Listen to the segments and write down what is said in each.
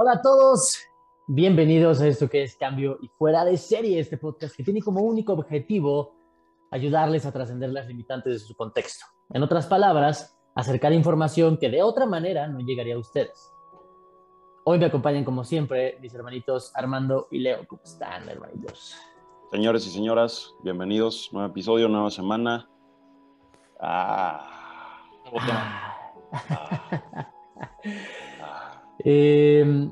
Hola a todos, bienvenidos a esto que es Cambio y Fuera de Serie, este podcast que tiene como único objetivo ayudarles a trascender las limitantes de su contexto. En otras palabras, acercar información que de otra manera no llegaría a ustedes. Hoy me acompañan como siempre mis hermanitos Armando y Leo. ¿Cómo están, hermanitos? Señores y señoras, bienvenidos. Nuevo episodio, nueva semana. Ah. Ah. Eh,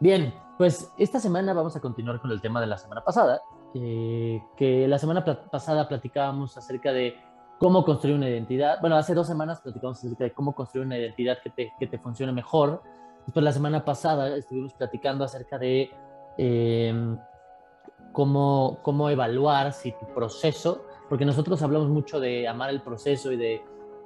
bien, pues esta semana vamos a continuar con el tema de la semana pasada, eh, que la semana pasada platicábamos acerca de cómo construir una identidad. Bueno, hace dos semanas platicamos acerca de cómo construir una identidad que te, que te funcione mejor. Después la semana pasada estuvimos platicando acerca de eh, cómo, cómo evaluar si tu proceso, porque nosotros hablamos mucho de amar el proceso y de,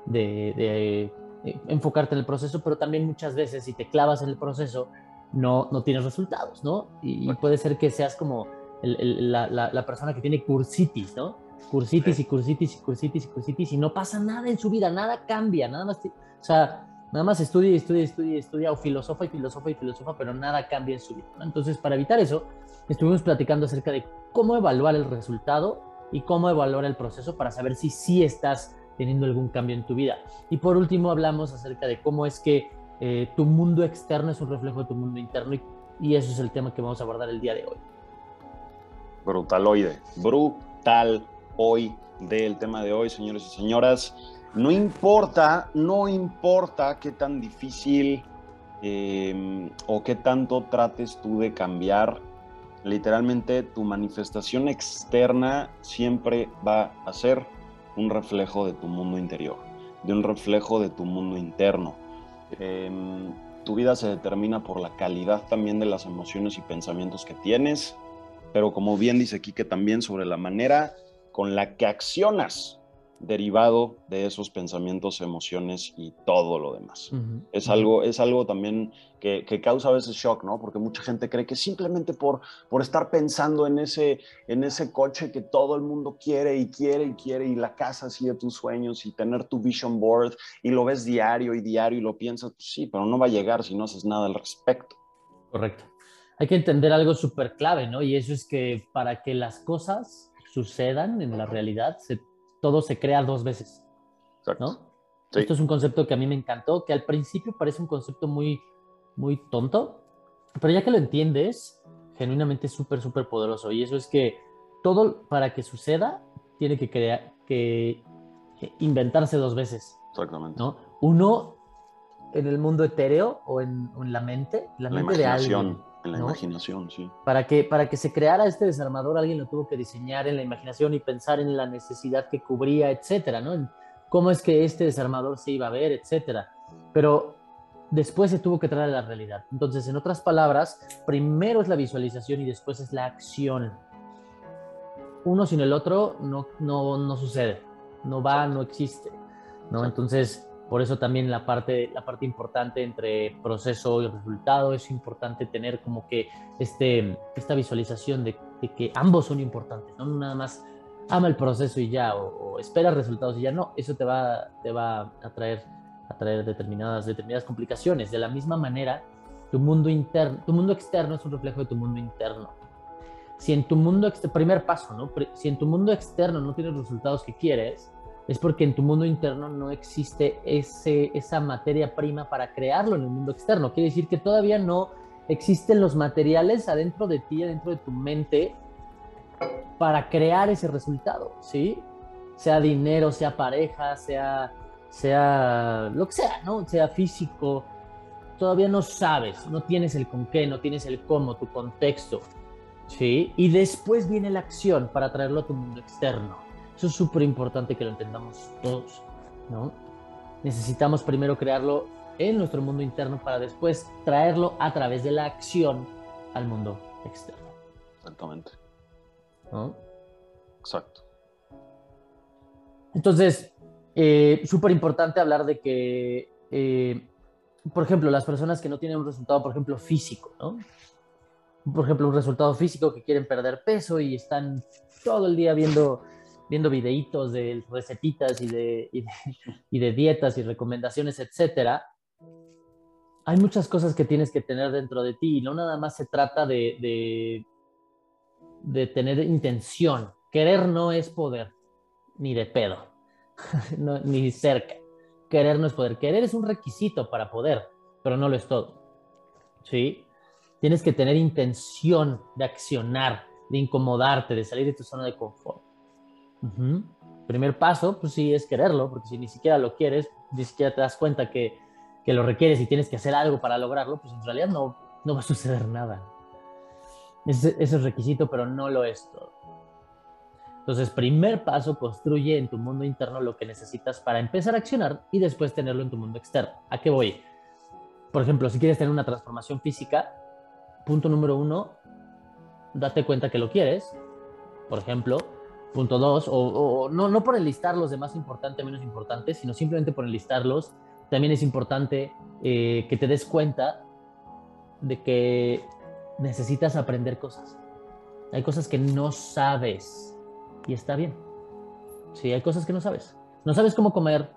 de, de eh, enfocarte en el proceso, pero también muchas veces si te clavas en el proceso no, no tienes resultados, ¿no? Y, puede ser que seas como la, la, persona que tiene cursitis, ¿no? Cursitis y cursitis y cursitis y cursitis y no pasa nada en su vida, nada cambia, nada más, o sea, nada más estudia estudia y estudia estudia o filosofa y filosofa y filosofa, pero nada cambia en su vida, ¿no? Entonces, para evitar eso, estuvimos platicando acerca de cómo evaluar el resultado y cómo evaluar el proceso para saber si sí estás teniendo algún cambio en tu vida. Y por último hablamos acerca de cómo es que eh, tu mundo externo es un reflejo de tu mundo interno y, eso es el tema que vamos a abordar el día de hoy. Brutaloide, brutal hoy del tema de hoy, señores y señoras. No importa, no importa qué tan difícil eh, o qué tanto trates tú de cambiar, literalmente tu manifestación externa siempre va a ser un reflejo de tu mundo interior, de un reflejo de tu mundo interno. Em, tu vida se determina por la calidad también de las emociones y pensamientos que tienes, pero como bien dice Quique también sobre la manera con la que accionas derivado de esos pensamientos, emociones y todo lo demás. es, algo, es algo también que, causa a veces shock, ¿no? Porque mucha gente cree que simplemente por, por estar pensando en ese, en ese coche que todo el mundo quiere y quiere y quiere y la casa así de tus sueños y tener tu vision board y lo ves diario y diario y lo piensas, pues sí, pero no va a llegar si no haces nada al respecto. Correcto. Hay que entender algo súper clave, ¿no? Y eso es que para que las cosas sucedan en la realidad, se todo se crea dos veces. ¿no? Esto es un concepto que a mí me encantó, que al principio parece un concepto muy, muy tonto, pero ya que lo entiendes, genuinamente es súper, súper poderoso. Y eso es que todo para que suceda tiene que, crear, que inventarse dos veces. Exactamente. ¿no? Uno en el mundo etéreo o en, la mente, la, mente de alguien en la imaginación, sí. Para que, para que se creara este desarmador, alguien lo tuvo que diseñar en la imaginación y pensar en la necesidad que cubría, etcétera, ¿no? cómo es que este desarmador se iba a ver, etcétera. Pero después se tuvo que traer a la realidad. Entonces, en otras palabras, primero es la visualización y después es la acción. Uno sin el otro no, no, no sucede, no va, no existe, ¿no? Entonces, por eso también la parte, la parte importante entre proceso y resultado es importante tener como que este, esta visualización de, que ambos son importantes, no nada más ama el proceso y ya, o, espera resultados y ya, no, eso te va, te va a traer, a traer determinadas, determinadas complicaciones. De la misma manera, tu mundo, interno, tu mundo externo es un reflejo de tu mundo interno. Si en tu mundo, primer paso, ¿no? Si en tu mundo externo no tienes resultados que quieres, es porque en tu mundo interno no existe ese, esa materia prima para crearlo en el mundo externo. Quiere decir que todavía no existen los materiales adentro de ti, adentro de tu mente, para crear ese resultado, ¿sí? Sea dinero, sea pareja, sea, sea lo que sea, ¿no? Sea físico. Todavía no sabes, no tienes el con qué, no tienes el cómo, tu contexto, ¿sí? Y después viene la acción para traerlo a tu mundo externo. Eso es súper importante que lo entendamos todos, ¿no? Necesitamos primero crearlo en nuestro mundo interno para después traerlo a través de la acción al mundo externo. Exactamente. ¿No? Exacto. Entonces, eh, súper importante hablar de que, eh, por ejemplo, las personas que no tienen un resultado, por ejemplo, físico, ¿no? Por ejemplo, un resultado físico que quieren perder peso y están todo el día viendo viendo videitos de recetitas y de, y de, dietas y recomendaciones, etcétera, hay muchas cosas que tienes que tener dentro de ti y no nada más se trata de, de, de tener intención. Querer no es poder, ni de pedo, ni cerca. Querer no es poder. Querer es un requisito para poder, pero no lo es todo. ¿Sí? Tienes que tener intención de accionar, de incomodarte, de salir de tu zona de confort. Primer paso, pues sí, es quererlo, porque si ni siquiera lo quieres, ni siquiera te das cuenta que, que lo requieres y tienes que hacer algo para lograrlo, pues en realidad no, no va a suceder nada. Ese, ese es requisito, pero no lo es todo. Entonces, primer paso, construye en tu mundo interno lo que necesitas para empezar a accionar y después tenerlo en tu mundo externo. ¿A qué voy? Por ejemplo, si quieres tener una transformación física, punto número uno, date cuenta que lo quieres. Por ejemplo, punto dos, o, no, no por enlistar los demás importantes, menos importantes, sino simplemente por enlistarlos, también es importante eh, que te des cuenta de que necesitas aprender cosas. Hay cosas que no sabes y está bien. Sí, hay cosas que no sabes. No sabes cómo comer,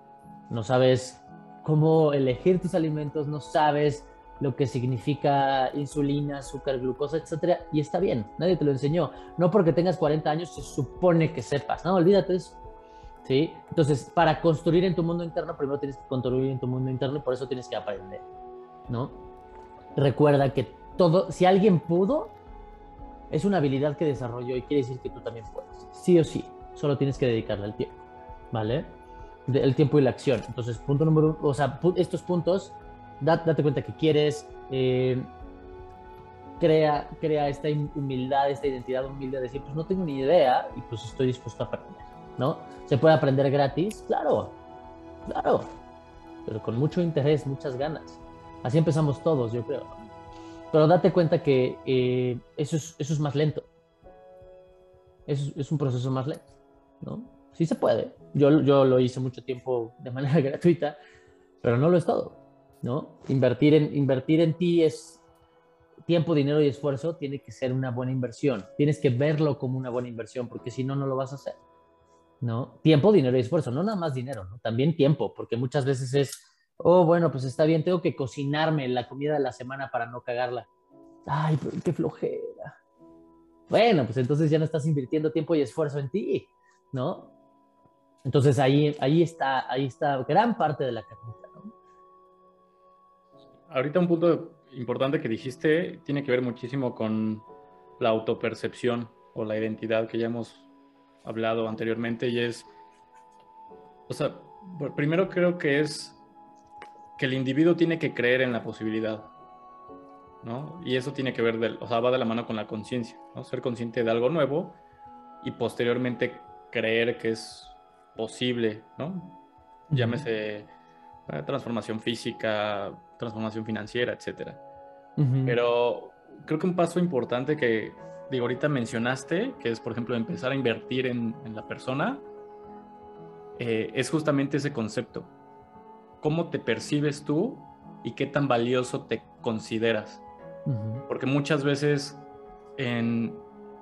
no sabes cómo elegir tus alimentos, no sabes lo que significa insulina, azúcar, glucosa, etcétera, y está bien, nadie te lo enseñó. No porque tengas 40 años se supone que sepas, no, olvídate eso. ¿Sí? Entonces, para construir en tu mundo interno, primero tienes que construir en tu mundo interno y por eso tienes que aprender, ¿no? Recuerda que todo, si alguien pudo, es una habilidad que desarrolló y quiere decir que tú también puedes. Sí o sí, solo tienes que dedicarle el tiempo, ¿vale? el tiempo y la acción. Entonces, punto número o sea, estos puntos date cuenta que quieres, eh, crea, crea esta humildad, esta identidad humilde de decir, pues no tengo ni idea y pues estoy dispuesto a aprender, ¿no? ¿Se puede aprender gratis? Claro, claro, pero con mucho interés, muchas ganas. Así empezamos todos, yo creo. Pero date cuenta que eh, eso, es, eso es más lento. Es, es un proceso más lento, ¿no? Sí se puede. Yo, yo lo hice mucho tiempo de manera gratuita, pero no lo es todo. ¿No? Invertir en, invertir en ti es tiempo, dinero y esfuerzo, tiene que ser una buena inversión. Tienes que verlo como una buena inversión, porque si no, no lo vas a hacer, ¿no? Tiempo, dinero y esfuerzo, no nada más dinero, ¿no? También tiempo, porque muchas veces es, oh, bueno, pues está bien, tengo que cocinarme la comida de la semana para no cagarla. Ay, pero qué flojera. Bueno, pues entonces ya no estás invirtiendo tiempo y esfuerzo en ti, ¿no? Entonces ahí, ahí, está, ahí está gran parte de la ahorita un punto importante que dijiste tiene que ver muchísimo con la autopercepción o la identidad que ya hemos hablado anteriormente y es, o sea, primero creo que es que el individuo tiene que creer en la posibilidad, ¿no? Y eso tiene que ver, del, o sea, va de la mano con la conciencia, ¿no? Ser consciente de algo nuevo y posteriormente creer que es posible, ¿no? Llámese eh, transformación física, transformación financiera, etcétera. Pero creo que un paso importante que, digo, ahorita mencionaste, que es, por ejemplo, empezar a invertir en, la persona, eh, es justamente ese concepto. ¿Cómo te percibes tú y qué tan valioso te consideras? Porque muchas veces, en,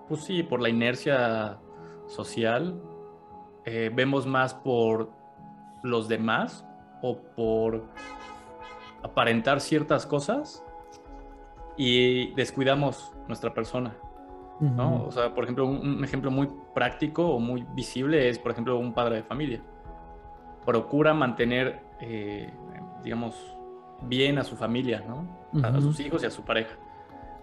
pues sí, por la inercia social, eh, vemos más por los demás o por aparentar ciertas cosas y descuidamos nuestra persona. ¿no? O sea, por ejemplo, un, ejemplo muy práctico o muy visible es, por ejemplo, un padre de familia. Procura mantener, eh, digamos, bien a su familia, ¿no? a, sus hijos y a su pareja.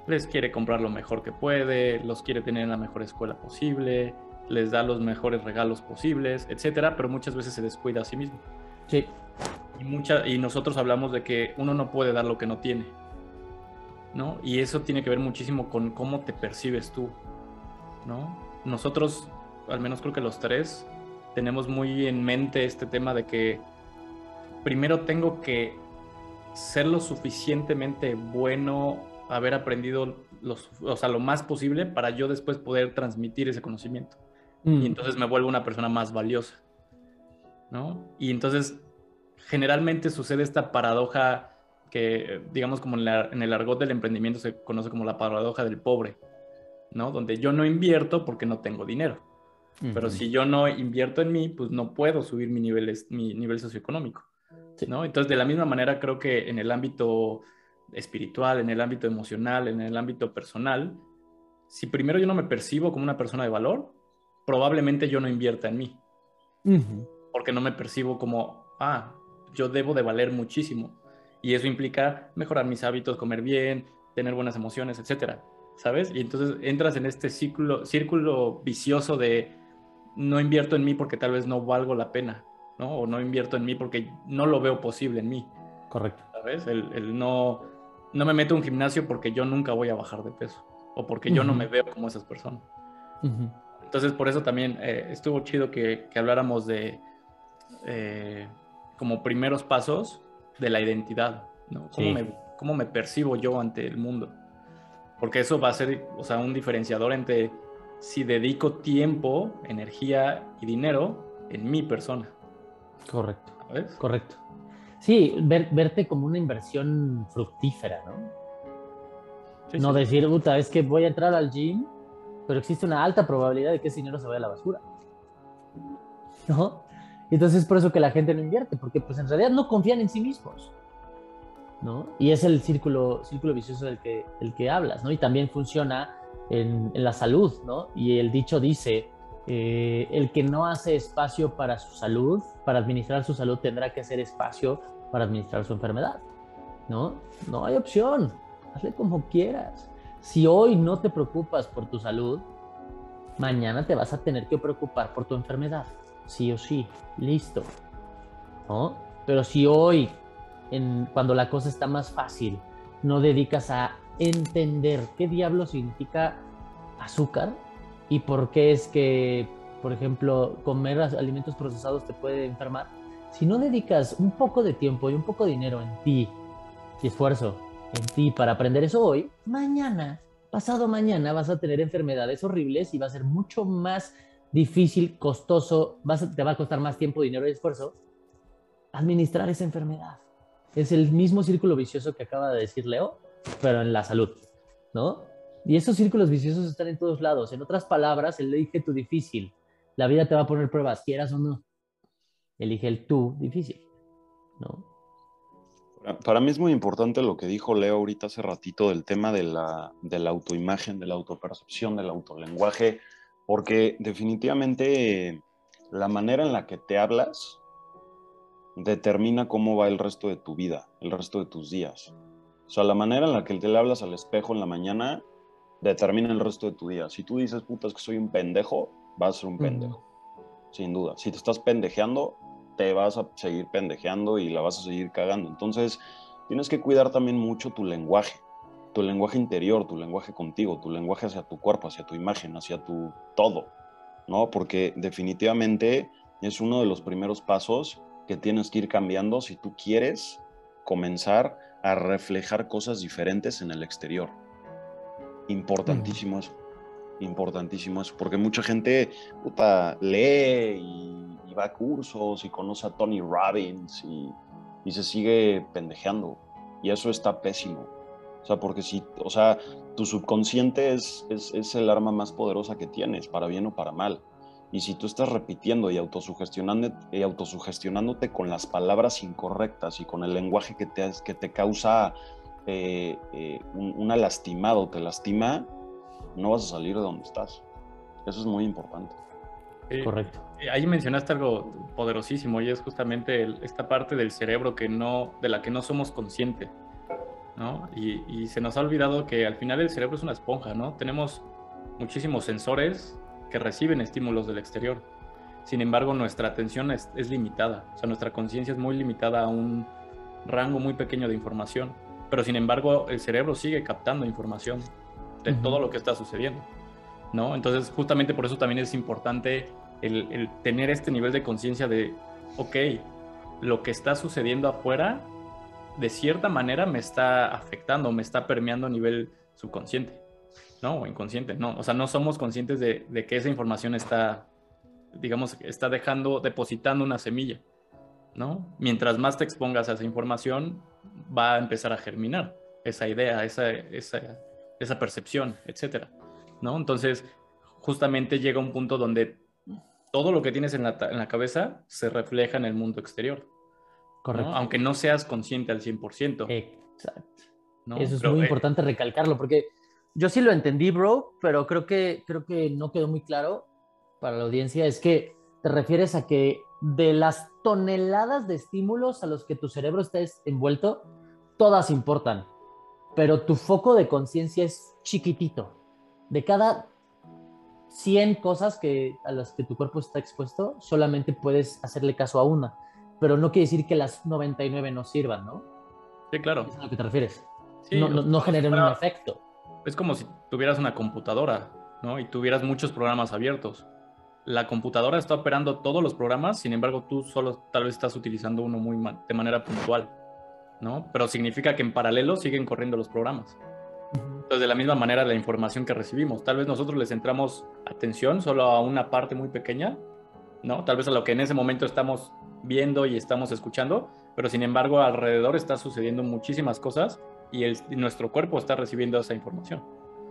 Les quiere comprar lo mejor que puede, los quiere tener en la mejor escuela posible, les da los mejores regalos posibles, etcétera, pero muchas veces se descuida a sí mismo. Sí. Y, mucha, y nosotros hablamos de que uno no puede dar lo que no tiene. ¿no? Y eso tiene que ver muchísimo con cómo te percibes tú. ¿no? Nosotros, al menos creo que los tres, tenemos muy en mente este tema de que primero tengo que ser lo suficientemente bueno, haber aprendido los, o sea, lo más posible para yo después poder transmitir ese conocimiento. Y mm. entonces me vuelvo una persona más valiosa. ¿no? Y entonces generalmente sucede esta paradoja que, digamos, como en, el argot del emprendimiento se conoce como la paradoja del pobre, ¿no? Donde yo no invierto porque no tengo dinero. Pero si yo no invierto en mí, pues no puedo subir mi nivel, mi nivel socioeconómico. ¿no? Entonces, de la misma manera, creo que en el ámbito espiritual, en el ámbito emocional, en el ámbito personal, si primero yo no me percibo como una persona de valor, probablemente yo no invierta en mí. Porque no me percibo como, ah, yo debo de valer muchísimo. Y eso implica mejorar mis hábitos, comer bien, tener buenas emociones, etcétera. ¿Sabes? Y entonces entras en este círculo, círculo vicioso de no invierto en mí porque tal vez no valgo la pena, ¿no? O no invierto en mí porque no lo veo posible en mí. Correcto. ¿Sabes? El, no, no me meto a un gimnasio porque yo nunca voy a bajar de peso o porque yo no me veo como esas personas. Entonces, por eso también eh, estuvo chido que, que habláramos de eh, como primeros pasos de la identidad, ¿no? ¿Cómo, me, ¿Cómo me percibo yo ante el mundo? Porque eso va a ser, o sea, un diferenciador entre si dedico tiempo, energía y dinero en mi persona. Correcto. ¿Sabes? Correcto. Sí, verte como una inversión fructífera, ¿no? no decir, puta, es que voy a entrar al gym, pero existe una alta probabilidad de que ese dinero se vaya a la basura. ¿No? Y entonces es por eso que la gente no invierte, porque pues en realidad no confían en sí mismos. ¿no? Y es el círculo, círculo vicioso del que, el que hablas, ¿no? Y también funciona en, la salud, ¿no? Y el dicho dice, eh, el que no hace espacio para su salud, para administrar su salud, tendrá que hacer espacio para administrar su enfermedad, ¿no? No hay opción, hazle como quieras. Si hoy no te preocupas por tu salud, mañana te vas a tener que preocupar por tu enfermedad, sí o sí, listo, ¿no? Pero si hoy cuando la cosa está más fácil, no dedicas a entender qué diablo significa azúcar y por qué es que, por ejemplo, comer alimentos procesados te puede enfermar. Si no dedicas un poco de tiempo y un poco de dinero en ti y esfuerzo en ti para aprender eso hoy, mañana, pasado mañana vas a tener enfermedades horribles y va a ser mucho más difícil, costoso, te va a costar más tiempo, dinero y esfuerzo administrar esa enfermedad. Es el mismo círculo vicioso que acaba de decir Leo, pero en la salud, ¿no? Y esos círculos viciosos están en todos lados. En otras palabras, elige tu difícil. La vida te va a poner pruebas, quieras o no. Elige el tú difícil, ¿no? Para mí es muy importante lo que dijo Leo ahorita hace ratito del tema de la, de la autoimagen, de la autopercepción, del autolenguaje, porque definitivamente la manera en la que te hablas determina cómo va el resto de tu vida, el resto de tus días. O sea, la manera en la que te le hablas al espejo en la mañana determina el resto de tu día. Si tú dices, putas, que soy un pendejo, vas a ser un pendejo. Sin duda. Si te estás pendejeando, te vas a seguir pendejeando y la vas a seguir cagando. Entonces, tienes que cuidar también mucho tu lenguaje, tu lenguaje interior, tu lenguaje contigo, tu lenguaje hacia tu cuerpo, hacia tu imagen, hacia tu todo, ¿no? Porque definitivamente es uno de los primeros pasos que tienes que ir cambiando si tú quieres comenzar a reflejar cosas diferentes en el exterior. Importantísimo eso. Importantísimo eso. Porque mucha gente puta, lee y, va a cursos y conoce a Tony Robbins y, se sigue pendejeando. Y eso está pésimo. O sea, porque si, o sea, tu subconsciente es, es, es el arma más poderosa que tienes, para bien o para mal. Y si tú estás repitiendo y, autosugestionando, y autosugestionándote con las palabras incorrectas y con el lenguaje que te, que te causa eh, eh, una lastimada o te lastima, no vas a salir de donde estás. Eso es muy importante. Correcto. Ahí mencionaste algo poderosísimo y es justamente esta parte del cerebro que no, de la que no somos conscientes. ¿No? Y, y se nos ha olvidado que al final el cerebro es una esponja, ¿no? Tenemos muchísimos sensores que reciben estímulos del exterior. Sin embargo, nuestra atención es, limitada, o sea, nuestra conciencia es muy limitada a un rango muy pequeño de información, pero sin embargo el cerebro sigue captando información de todo lo que está sucediendo, ¿no? Entonces, justamente por eso también es importante el, tener este nivel de conciencia de, ok, lo que está sucediendo afuera, de cierta manera me está afectando, me está permeando a nivel subconsciente. ¿no? O inconsciente, no. O sea, no somos conscientes de, que esa información está, digamos, está dejando, depositando una semilla, ¿no? Mientras más te expongas a esa información, va a empezar a germinar esa idea, esa, esa, esa percepción, etcétera, ¿no? Entonces, justamente llega un punto donde todo lo que tienes en la, en la cabeza se refleja en el mundo exterior. Correcto. Aunque no seas consciente al 100%. Exacto. Eso es muy eh, importante recalcarlo, porque yo sí lo entendí, bro, pero creo que, creo que no quedó muy claro para la audiencia. Es que te refieres a que de las toneladas de estímulos a los que tu cerebro está envuelto, todas importan, pero tu foco de conciencia es chiquitito. De cada 100 cosas que, a las que tu cuerpo está expuesto, solamente puedes hacerle caso a una, pero no quiere decir que las 99 no sirvan, ¿no? Sí, claro. ¿Es a lo que te refieres? no, no, generen un efecto. Es como si tuvieras una computadora, ¿no? Y tuvieras muchos programas abiertos. La computadora está operando todos los programas, sin embargo, tú solo tal vez estás utilizando uno muy de manera puntual, ¿no? Pero significa que en paralelo siguen corriendo los programas. Entonces, de la misma manera, la información que recibimos, tal vez nosotros le centramos atención solo a una parte muy pequeña, ¿no? Tal vez a lo que en ese momento estamos viendo y estamos escuchando, pero sin embargo, alrededor está sucediendo muchísimas cosas y, nuestro cuerpo está recibiendo esa información.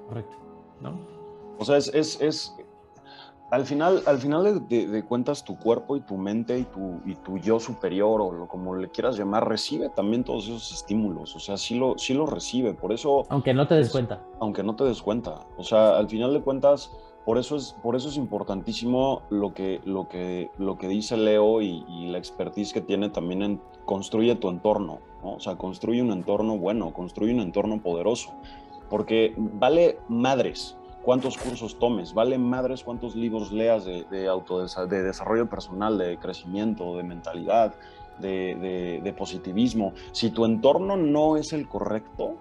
Correcto. ¿No? O sea, es, es, es al final, al final de, cuentas, tu cuerpo y tu mente y tu, y tu yo superior, o lo, como le quieras llamar, recibe también todos esos estímulos. O sea, sí lo, sí lo recibe. Por eso. Aunque no te des cuenta. Aunque no te des cuenta. O sea, al final de cuentas, por eso es, por eso es importantísimo lo que, lo que, lo que dice Leo y, y la expertise que tiene también en construye tu entorno. O sea, construye un entorno bueno, construye un entorno poderoso. Porque vale madres cuántos cursos tomes, vale madres cuántos libros leas de, de, de desarrollo personal, de crecimiento, de mentalidad, de, positivismo. Si tu entorno no es el correcto.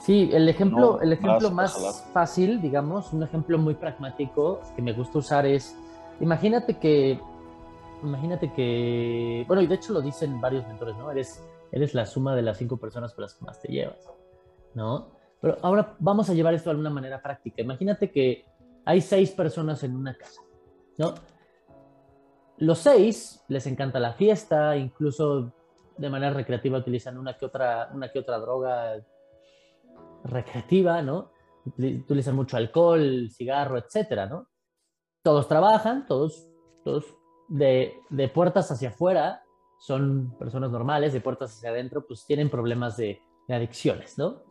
Sí, el ejemplo, el ejemplo más fácil, digamos, un ejemplo muy pragmático que me gusta usar es, imagínate que imagínate que, bueno, y de hecho lo dicen varios mentores, ¿no? Eres, eres la suma de las cinco personas con las que más te llevas, ¿no? Pero ahora vamos a llevar esto de alguna manera práctica. Imagínate que hay seis personas en una casa, ¿no? Los seis les encanta la fiesta, incluso de manera recreativa utilizan una que otra, una que otra droga recreativa, ¿no? Utilizan mucho alcohol, cigarro, etcétera, ¿no? Todos trabajan, todos, todos de, puertas hacia afuera son personas normales, de puertas hacia adentro, pues tienen problemas de, adicciones, ¿no?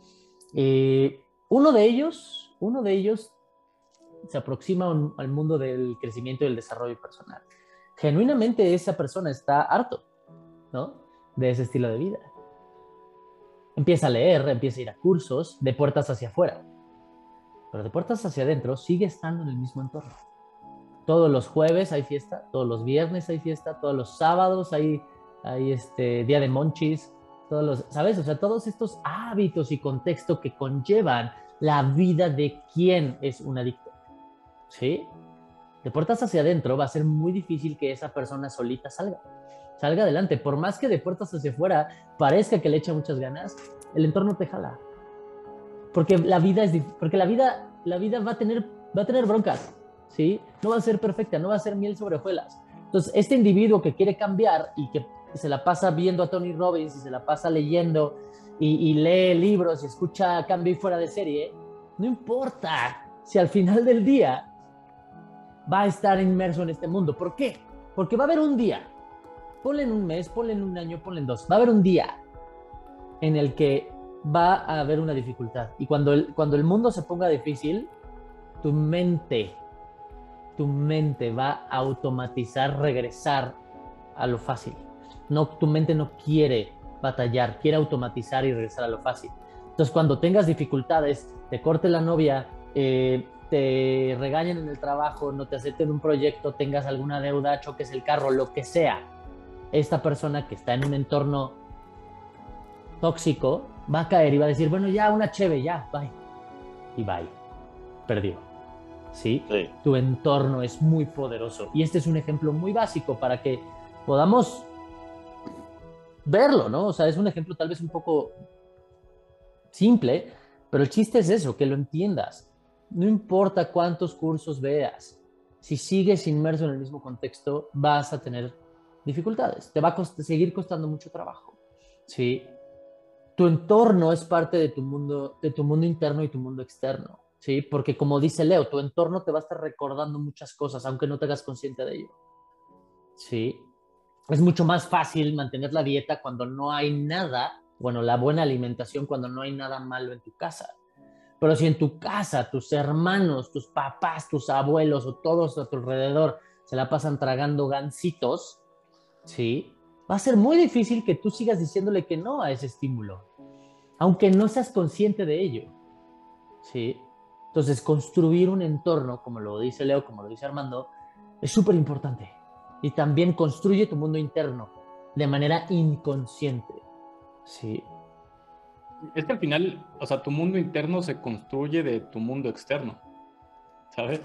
Eh, uno de ellos, uno de ellos se aproxima al mundo del crecimiento y el desarrollo personal. Genuinamente esa persona está harto, ¿no? De ese estilo de vida. Empieza a leer, empieza a ir a cursos de puertas hacia afuera, pero de puertas hacia adentro sigue estando en el mismo entorno. Todos los jueves hay fiesta, todos los viernes hay fiesta, todos los sábados hay, hay este día de monchis, todos los, ¿sabes? O sea, todos estos hábitos y contexto que conllevan la vida de quien es un adicto. ¿Sí? De puertas hacia adentro va a ser muy difícil que esa persona solita salga. Salga adelante. Por más que de puertas hacia afuera parezca que le echa muchas ganas, el entorno te jala. Porque la vida es porque la vida la vida va a tener va a tener broncas. ¿sí? No va a ser perfecta, no va a ser miel sobre hojuelas. Entonces, este individuo que quiere cambiar y que se la pasa viendo a Tony Robbins y se la pasa leyendo y, lee libros y escucha cambio y fuera de serie, no importa si al final del día va a estar inmerso en este mundo. ¿Por qué? Porque va a haber un día, ponle en un mes, ponle en un año, ponle en dos, va a haber un día en el que va a haber una dificultad. Y cuando el, cuando el mundo se ponga difícil, tu mente tu mente va a automatizar regresar a lo fácil. No, tu mente no quiere batallar, quiere automatizar y regresar a lo fácil. Entonces, cuando tengas dificultades, te corte la novia, eh, te regañen en el trabajo, no te acepten un proyecto, tengas alguna deuda, choques el carro, lo que sea, esta persona que está en un entorno tóxico va a caer y va a decir, bueno, ya una cheve, ya, bye. Y bye. Perdió. ¿sí? Tu entorno es muy poderoso. Y este es un ejemplo muy básico para que podamos verlo, ¿no? O sea, es un ejemplo tal vez un poco simple, pero el chiste es eso, que lo entiendas. No importa cuántos cursos veas, si sigues inmerso en el mismo contexto, vas a tener dificultades, te va a seguir costando mucho trabajo, ¿sí? Tu entorno es parte de tu mundo, de tu mundo interno y tu mundo externo. ¿sí? Porque como dice Leo, tu entorno te va a estar recordando muchas cosas, aunque no te hagas consciente de ello, ¿sí? es mucho más fácil mantener la dieta cuando no hay nada, bueno, la buena alimentación cuando no hay nada malo en tu casa. Pero si en tu casa tus hermanos, tus papás, tus abuelos o todos a tu alrededor se la pasan tragando gancitos, ¿sí? Va a ser muy difícil que tú sigas diciéndole que no a ese estímulo, aunque no seas consciente de ello, ¿sí? Entonces, construir un entorno, como lo dice Leo, como lo dice Armando, es súper importante. Y también construye tu mundo interno de manera inconsciente, ¿sí? Es que al final, o sea, tu mundo interno se construye de tu mundo externo, ¿sabes?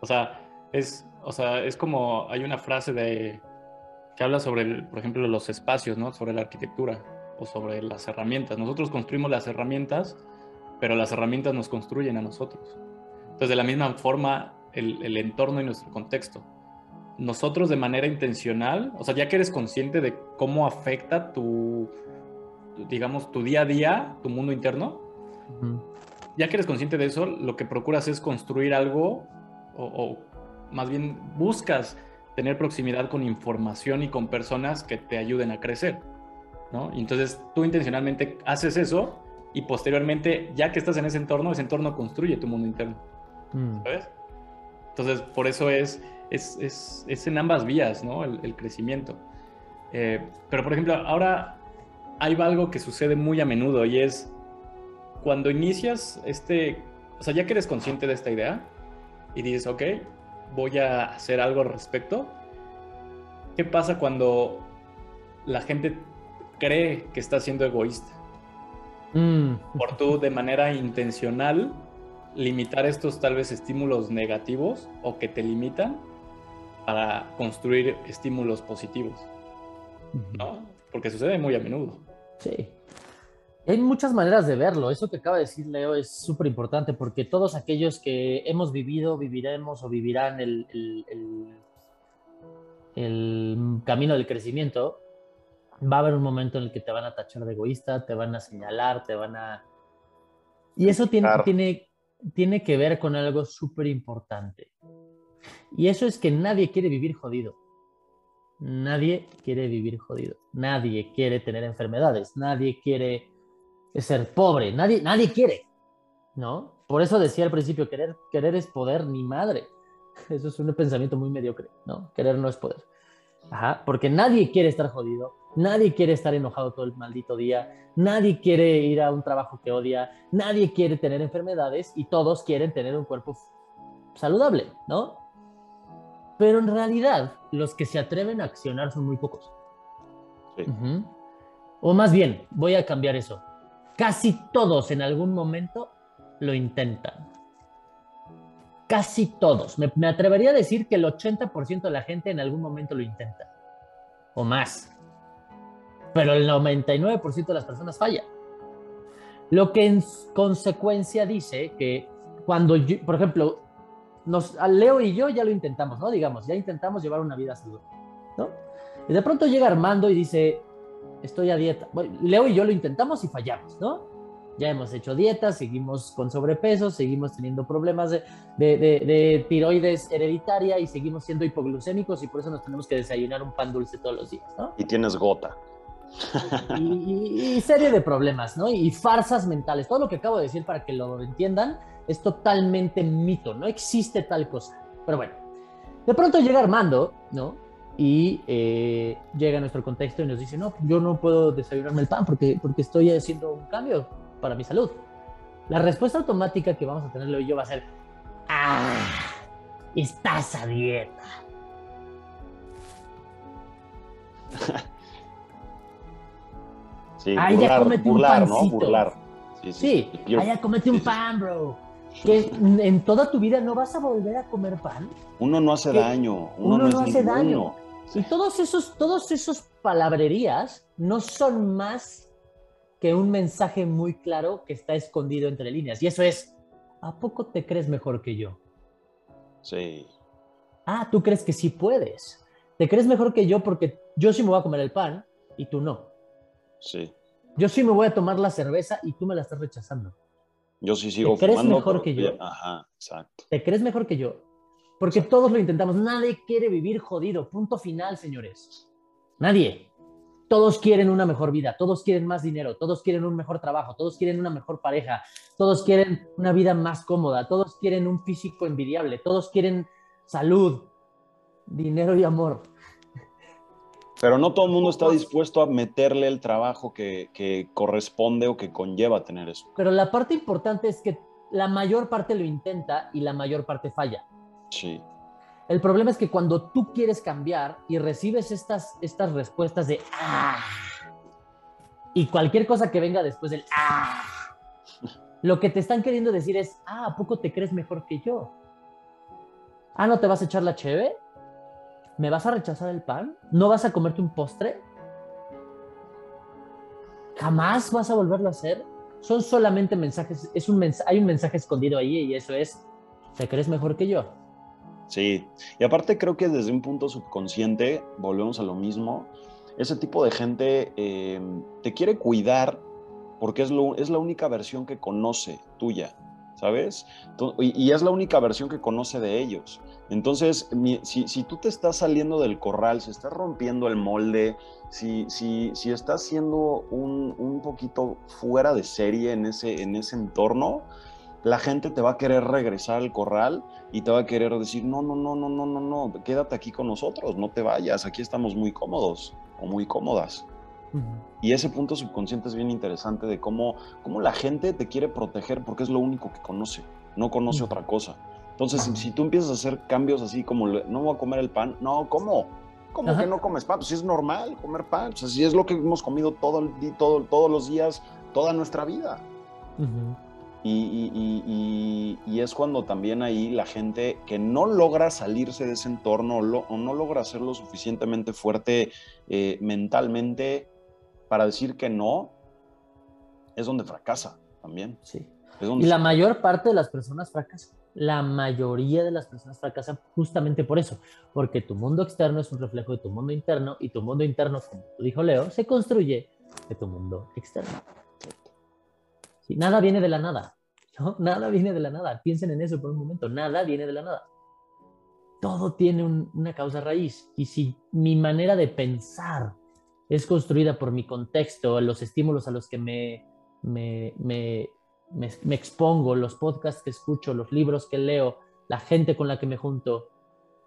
O sea, es, o sea, es como, hay una frase de, que habla sobre, por ejemplo, los espacios, ¿no? Sobre la arquitectura o sobre las herramientas. Nosotros construimos las herramientas, pero las herramientas nos construyen a nosotros. Entonces, de la misma forma, el, el entorno y nuestro contexto. Nosotros de manera intencional, o sea, ya que eres consciente de cómo afecta tu, digamos, tu día a día, tu mundo interno, ya que eres consciente de eso, lo que procuras es construir algo, o, más bien buscas tener proximidad con información y con personas que te ayuden a crecer, ¿no? Y entonces tú intencionalmente haces eso y posteriormente, ya que estás en ese entorno, ese entorno construye tu mundo interno, mm. ¿sabes? Entonces, por eso es, es, es, es en ambas vías, ¿no? El, crecimiento. Eh, pero, por ejemplo, ahora hay algo que sucede muy a menudo y es cuando inicias este, o sea, ya que eres consciente de esta idea y dices, ok, voy a hacer algo al respecto, ¿qué pasa cuando la gente cree que está siendo egoísta? Mm. Por tú de manera intencional limitar estos tal vez estímulos negativos o que te limitan para construir estímulos positivos. ¿no? Porque sucede muy a menudo. Sí. Hay muchas maneras de verlo. Eso que acaba de decir Leo es súper importante porque todos aquellos que hemos vivido, viviremos o vivirán el, el, camino del crecimiento, va a haber un momento en el que te van a tachar de egoísta, te van a señalar, te van a... Y eso tiene, tiene, tiene que ver con algo súper importante. Y eso es que nadie quiere vivir jodido. Nadie quiere vivir jodido, nadie quiere tener enfermedades, nadie quiere ser pobre, nadie, nadie quiere, ¿no? Por eso decía al principio, querer, querer es poder, ni madre. Eso es un pensamiento muy mediocre, ¿no? Querer no es poder. Ajá, porque nadie quiere estar jodido, nadie quiere estar enojado todo el maldito día, nadie quiere ir a un trabajo que odia, nadie quiere tener enfermedades y todos quieren tener un cuerpo saludable, ¿no? Pero en realidad, los que se atreven a accionar son muy pocos. O más bien, voy a cambiar eso. Casi todos en algún momento lo intentan. Casi todos. Me, atrevería a decir que el 80% de la gente en algún momento lo intenta. O más. Pero el 99% de las personas falla. Lo que en consecuencia dice que cuando, por ejemplo, nos, Leo y yo ya lo intentamos, ¿no? Digamos, ya intentamos llevar una vida saludable, ¿no? Y de pronto llega Armando y dice, estoy a dieta. Leo y yo lo intentamos y fallamos, ¿no? Ya hemos hecho dietas, seguimos con sobrepeso, seguimos teniendo problemas de, de, tiroides hereditaria y seguimos siendo hipoglucémicos y por eso nos tenemos que desayunar un pan dulce todos los días, ¿no? Y tienes gota. Y, y, serie de problemas, ¿no? Y farsas mentales. Todo lo que acabo de decir para que lo entiendan es totalmente mito, no existe tal cosa. Pero bueno, de pronto llega Armando, ¿no? Y eh, llega a nuestro contexto y nos dice, no, yo no puedo desayunarme el pan porque, porque estoy haciendo un cambio para mi salud. La respuesta automática que vamos a tenerlo yo va a ser, ah, estás a dieta. Sí, Ay, ya comete un pancito. ¿no? Burlar. Sí, sí, sí. Ay, ya comete un pan, bro que en toda tu vida no vas a volver a comer pan. Uno no hace daño. Uno, no, hace daño. Y todos esos, todos esos palabrerías no son más que un mensaje muy claro que está escondido entre líneas. Y eso es, ¿a poco te crees mejor que yo? Sí. Ah, tú crees que sí puedes. Te crees mejor que yo porque yo sí me voy a comer el pan y tú no. Sí. Yo sí me voy a tomar la cerveza y tú me la estás rechazando. Yo sí sigo ¿Te crees mejor que yo? Ajá, exacto. ¿Te crees mejor que yo? Porque todos lo intentamos. Nadie quiere vivir jodido. Punto final, señores. Nadie. Todos quieren una mejor vida, todos quieren más dinero, todos quieren un mejor trabajo, todos quieren una mejor pareja, todos quieren una vida más cómoda, todos quieren un físico envidiable, todos quieren salud, dinero y amor. Pero no todo el mundo está dispuesto a meterle el trabajo que, que corresponde o que conlleva tener eso. Pero la parte importante es que la mayor parte lo intenta y la mayor parte falla. Sí. El problema es que cuando tú quieres cambiar y recibes estas, estas respuestas de ah, y cualquier cosa que venga después del ah, lo que te están queriendo decir es, ah, ¿a poco te crees mejor que yo? Ah, ¿no te vas a echar la cheve? ¿Me vas a rechazar el pan? ¿No vas a comerte un postre? ¿Jamás vas a volverlo a hacer? Son solamente mensajes, es un hay un mensaje escondido ahí y eso es, ¿te crees mejor que yo? Sí, y aparte creo que desde un punto subconsciente, volvemos a lo mismo, ese tipo de gente eh, te quiere cuidar porque es, lo, es la única versión que conoce tuya, ¿sabes? Y, es la única versión que conoce de ellos. Entonces, si, tú te estás saliendo del corral, si estás rompiendo el molde, si, si, si estás siendo un, un, poquito fuera de serie en ese, en ese entorno, la gente te va a querer regresar al corral y te va a querer decir, no, no, no, no, no, no, no, quédate aquí con nosotros, no te vayas, aquí estamos muy cómodos o muy cómodas. Y ese punto subconsciente es bien interesante de cómo, cómo la gente te quiere proteger porque es lo único que conoce, no conoce otra cosa. Entonces, si, tú empiezas a hacer cambios así como, no voy a comer el pan, no, ¿cómo? ¿Cómo que no comes pan? Pues si es normal comer pan, o sea, si es lo que hemos comido todo, todo, todos los días, toda nuestra vida. Y, es cuando también ahí la gente que no logra salirse de ese entorno o, no logra ser lo suficientemente fuerte eh, mentalmente para decir que no, es donde fracasa también. Sí. y la mayor parte de las personas fracasan. La mayoría de las personas fracasan justamente por eso, porque tu mundo externo es un reflejo de tu mundo interno y tu mundo interno, como dijo Leo, se construye de tu mundo externo nada viene de la nada, ¿no? Nada viene de la nada. Piensen en eso por un momento. Nada viene de la nada. Todo tiene una causa raíz. Y si mi manera de pensar es construida por mi contexto, los estímulos a los que me, me, expongo, los podcasts que escucho, los libros que leo, la gente con la que me junto,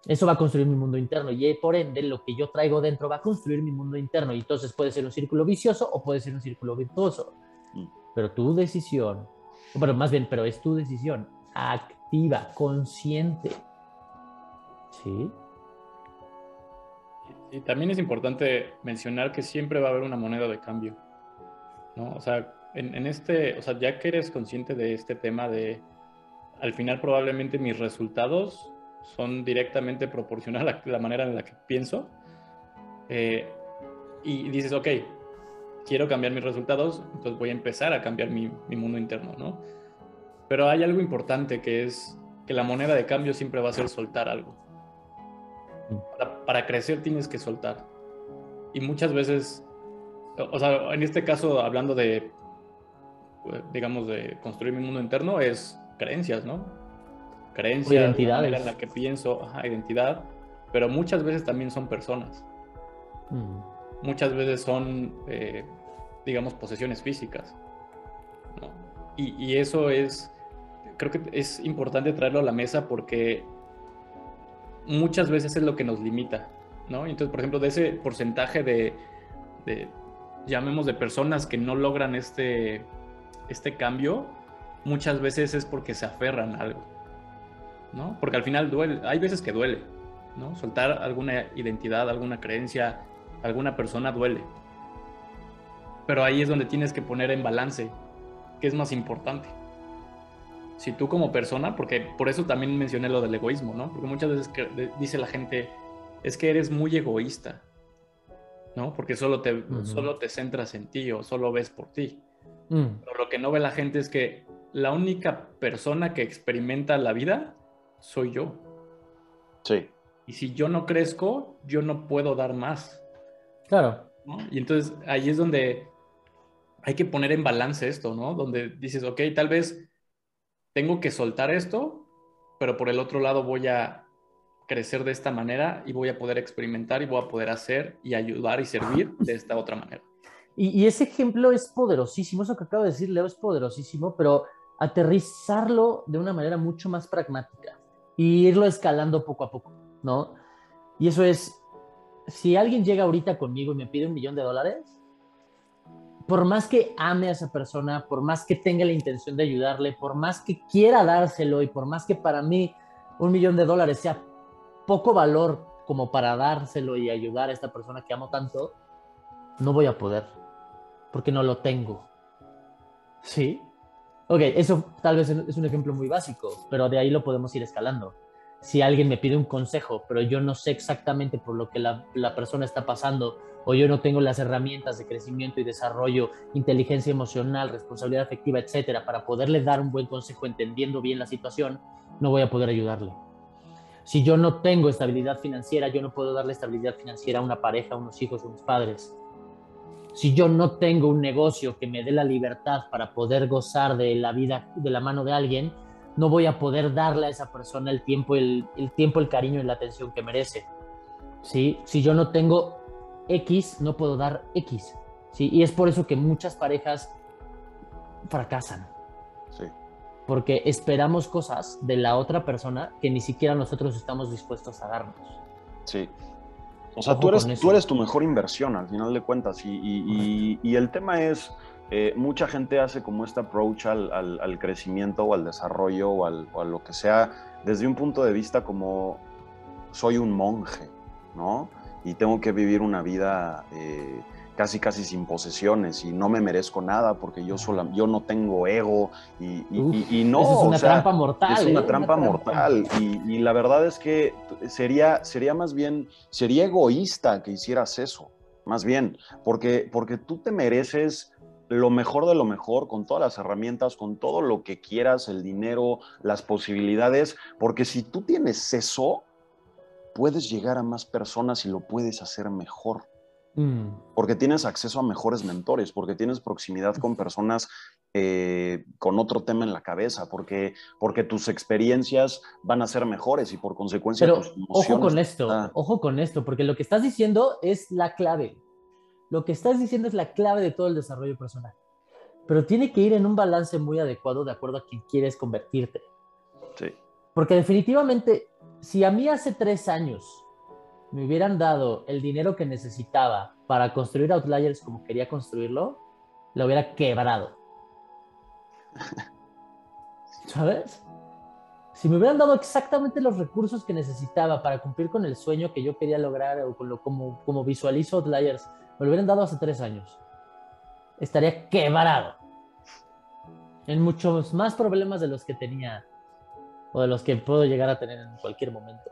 eso va a construir mi mundo interno y por ende lo que yo traigo dentro va a construir mi mundo interno y entonces puede ser un círculo vicioso o puede ser un círculo virtuoso pero tu decisión, pero más bien, pero es tu decisión activa, consciente. ¿Sí? Y también es importante mencionar que siempre va a haber una moneda de cambio, ¿no? O sea, en, este, o sea, ya que eres consciente de este tema de, al final probablemente mis resultados son directamente proporcionales a la, manera en la que pienso, eh, y dices, ok, quiero cambiar mis resultados, entonces voy a empezar a cambiar mi, mundo interno, ¿no? Pero hay algo importante que es que la moneda de cambio siempre va a ser soltar algo. Para, crecer tienes que soltar. Y muchas veces, o sea, en este caso, hablando de, digamos, de construir mi mundo interno, es creencias, ¿no? Creencias, identidades. en la que pienso, ajá, identidad, pero muchas veces también son personas. Mm muchas veces son, eh, digamos, posesiones físicas. Y, eso es, creo que es importante traerlo a la mesa porque muchas veces es lo que nos limita, ¿no? Entonces, por ejemplo, de ese porcentaje de, llamemos de personas que no logran este, este cambio, muchas veces es porque se aferran a algo, ¿no? Porque al final duele, hay veces que duele, ¿no? Soltar alguna identidad, alguna creencia, alguna persona duele. Pero ahí es donde tienes que poner en balance qué es más importante. Si tú como persona, porque por eso también mencioné lo del egoísmo, ¿no? Porque muchas veces dice la gente, es que eres muy egoísta, ¿no? Porque solo te, solo te centras en ti o solo ves por ti. Mm. Pero lo que no ve la gente es que la única persona que experimenta la vida soy yo. Sí. Y si yo no crezco, yo no puedo dar más. Claro. Y entonces ahí es donde hay que poner en balance esto, ¿no? Donde dices, ok, tal vez tengo que soltar esto, pero por el otro lado voy a crecer de esta manera y voy a poder experimentar y voy a poder hacer y ayudar y servir de esta otra manera. Y, ese ejemplo es poderosísimo, eso que acabo de decir, Leo, es poderosísimo, pero aterrizarlo de una manera mucho más pragmática y irlo escalando poco a poco, ¿no? Y eso es, si alguien llega ahorita conmigo y me pide un millón de dólares, por más que ame a esa persona, por más que tenga la intención de ayudarle, por más que quiera dárselo y por más que para mí un millón de dólares sea poco valor como para dárselo y ayudar a esta persona que amo tanto, no voy a poder, porque no lo tengo. ¿Sí? Ok, eso tal vez es un ejemplo muy básico, pero de ahí lo podemos ir escalando. Si alguien me pide un consejo, pero yo no sé exactamente por lo que la, persona está pasando, o yo no tengo las herramientas de crecimiento y desarrollo, inteligencia emocional, responsabilidad afectiva, etcétera, para poderle dar un buen consejo entendiendo bien la situación, no voy a poder ayudarle. Si yo no tengo estabilidad financiera, yo no puedo darle estabilidad financiera a una pareja, a unos hijos, a unos padres. Si yo no tengo un negocio que me dé la libertad para poder gozar de la vida de la mano de alguien, no voy a poder darle a esa persona el tiempo, el, tiempo, el cariño y la atención que merece. ¿Sí? Si yo no tengo X, no puedo dar X. ¿sí? Y es por eso que muchas parejas fracasan. Sí. Porque esperamos cosas de la otra persona que ni siquiera nosotros estamos dispuestos a darnos. Sí. O sea, tú eres, tú eres tu mejor inversión al final de cuentas. Y, y, el tema es, eh, mucha gente hace como este approach al, al, crecimiento o al desarrollo o, al, o a lo que sea desde un punto de vista como soy un monje, ¿no? y tengo que vivir una vida eh, casi casi sin posesiones y no me merezco nada porque yo sola, yo no tengo ego y, y, no. Es una trampa mortal. Es una ¿eh? trampa mortal y, la verdad es que sería, sería más bien, sería egoísta que hicieras eso, más bien, porque, porque tú te mereces lo mejor de lo mejor, con todas las herramientas, con todo lo que quieras, el dinero, las posibilidades, porque si tú tienes eso, puedes llegar a más personas y lo puedes hacer mejor. Mm. Porque tienes acceso a mejores mentores, porque tienes proximidad con personas eh, con otro tema en la cabeza, porque, porque tus experiencias van a ser mejores y por consecuencia tus Ojo con esto, ojo con esto, porque lo que estás diciendo es la clave. Lo que estás diciendo es la clave de todo el desarrollo personal. Pero tiene que ir en un balance muy adecuado de acuerdo a quien quieres convertirte. Sí. Porque definitivamente si a mí hace tres años me hubieran dado el dinero que necesitaba para construir Outliers como quería construirlo, lo hubiera quebrado. ¿Sabes? Si me hubieran dado exactamente los recursos que necesitaba para cumplir con el sueño que yo quería lograr o con lo, como, como visualizo Outliers, me lo hubieran dado hace tres años, estaría quebrado. En muchos más problemas de los que tenía o de los que puedo llegar a tener en cualquier momento.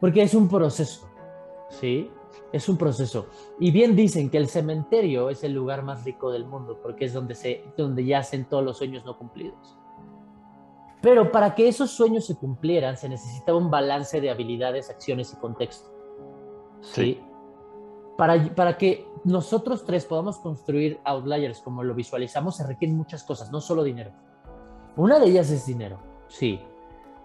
Porque es un proceso, ¿sí? Es un proceso. Y bien dicen que el cementerio es el lugar más rico del mundo porque es donde, se, donde yacen todos los sueños no cumplidos. Pero para que esos sueños se cumplieran se necesitaba un balance de habilidades, acciones y contexto. ¿sí? Para, para que nosotros tres podamos construir Outliers como lo visualizamos se requieren muchas cosas, no solo dinero. Una de ellas es dinero, sí,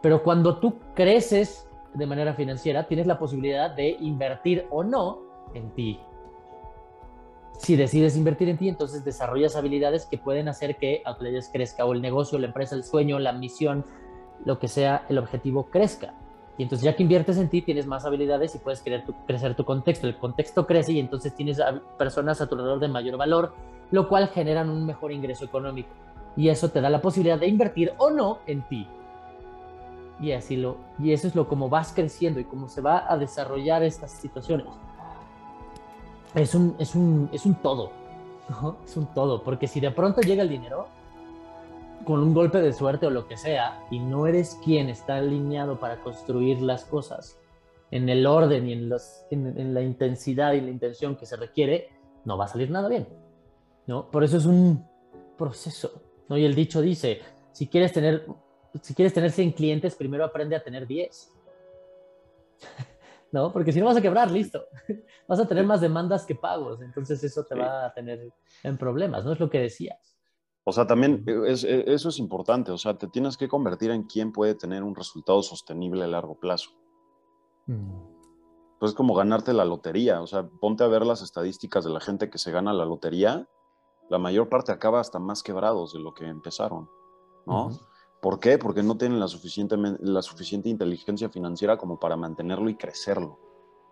pero cuando tú creces de manera financiera, tienes la posibilidad de invertir o no en ti. Si decides invertir en ti, entonces desarrollas habilidades que pueden hacer que Outliers crezca o el negocio, la empresa, el sueño, la misión, lo que sea, el objetivo crezca. Y entonces ya que inviertes en ti, tienes más habilidades y puedes crecer tu contexto. El contexto crece y entonces tienes personas a tu alrededor de mayor valor, lo cual generan un mejor ingreso económico. Y eso te da la posibilidad de invertir o no en ti. Y así lo, y eso es lo como vas creciendo y cómo se va a desarrollar estas situaciones. Es un, es un, es un todo, es un todo, porque si de pronto llega el dinero, con un golpe de suerte o lo que sea, y no eres quien está alineado para construir las cosas en el orden y en, los, en, la intensidad y la intención que se requiere, no va a salir nada bien. ¿no? Por eso es un proceso. ¿no? Y el dicho dice, si quieres tener si quieres tener 100 clientes, primero aprende a tener 10. ¿No? Porque si no vas a quebrar, listo. Vas a tener más demandas que pagos. Entonces eso te va a tener en problemas, ¿no? Es lo que decías. O sea, también eso es importante. O sea, te tienes que convertir en quien puede tener un resultado sostenible a largo plazo. Pues es como ganarte la lotería. O sea, ponte a ver las estadísticas de la gente que se gana la lotería. La mayor parte acaba hasta más quebrados de lo que empezaron, ¿no? ¿Por qué? Porque no tienen la suficiente, la suficiente inteligencia financiera como para mantenerlo y crecerlo.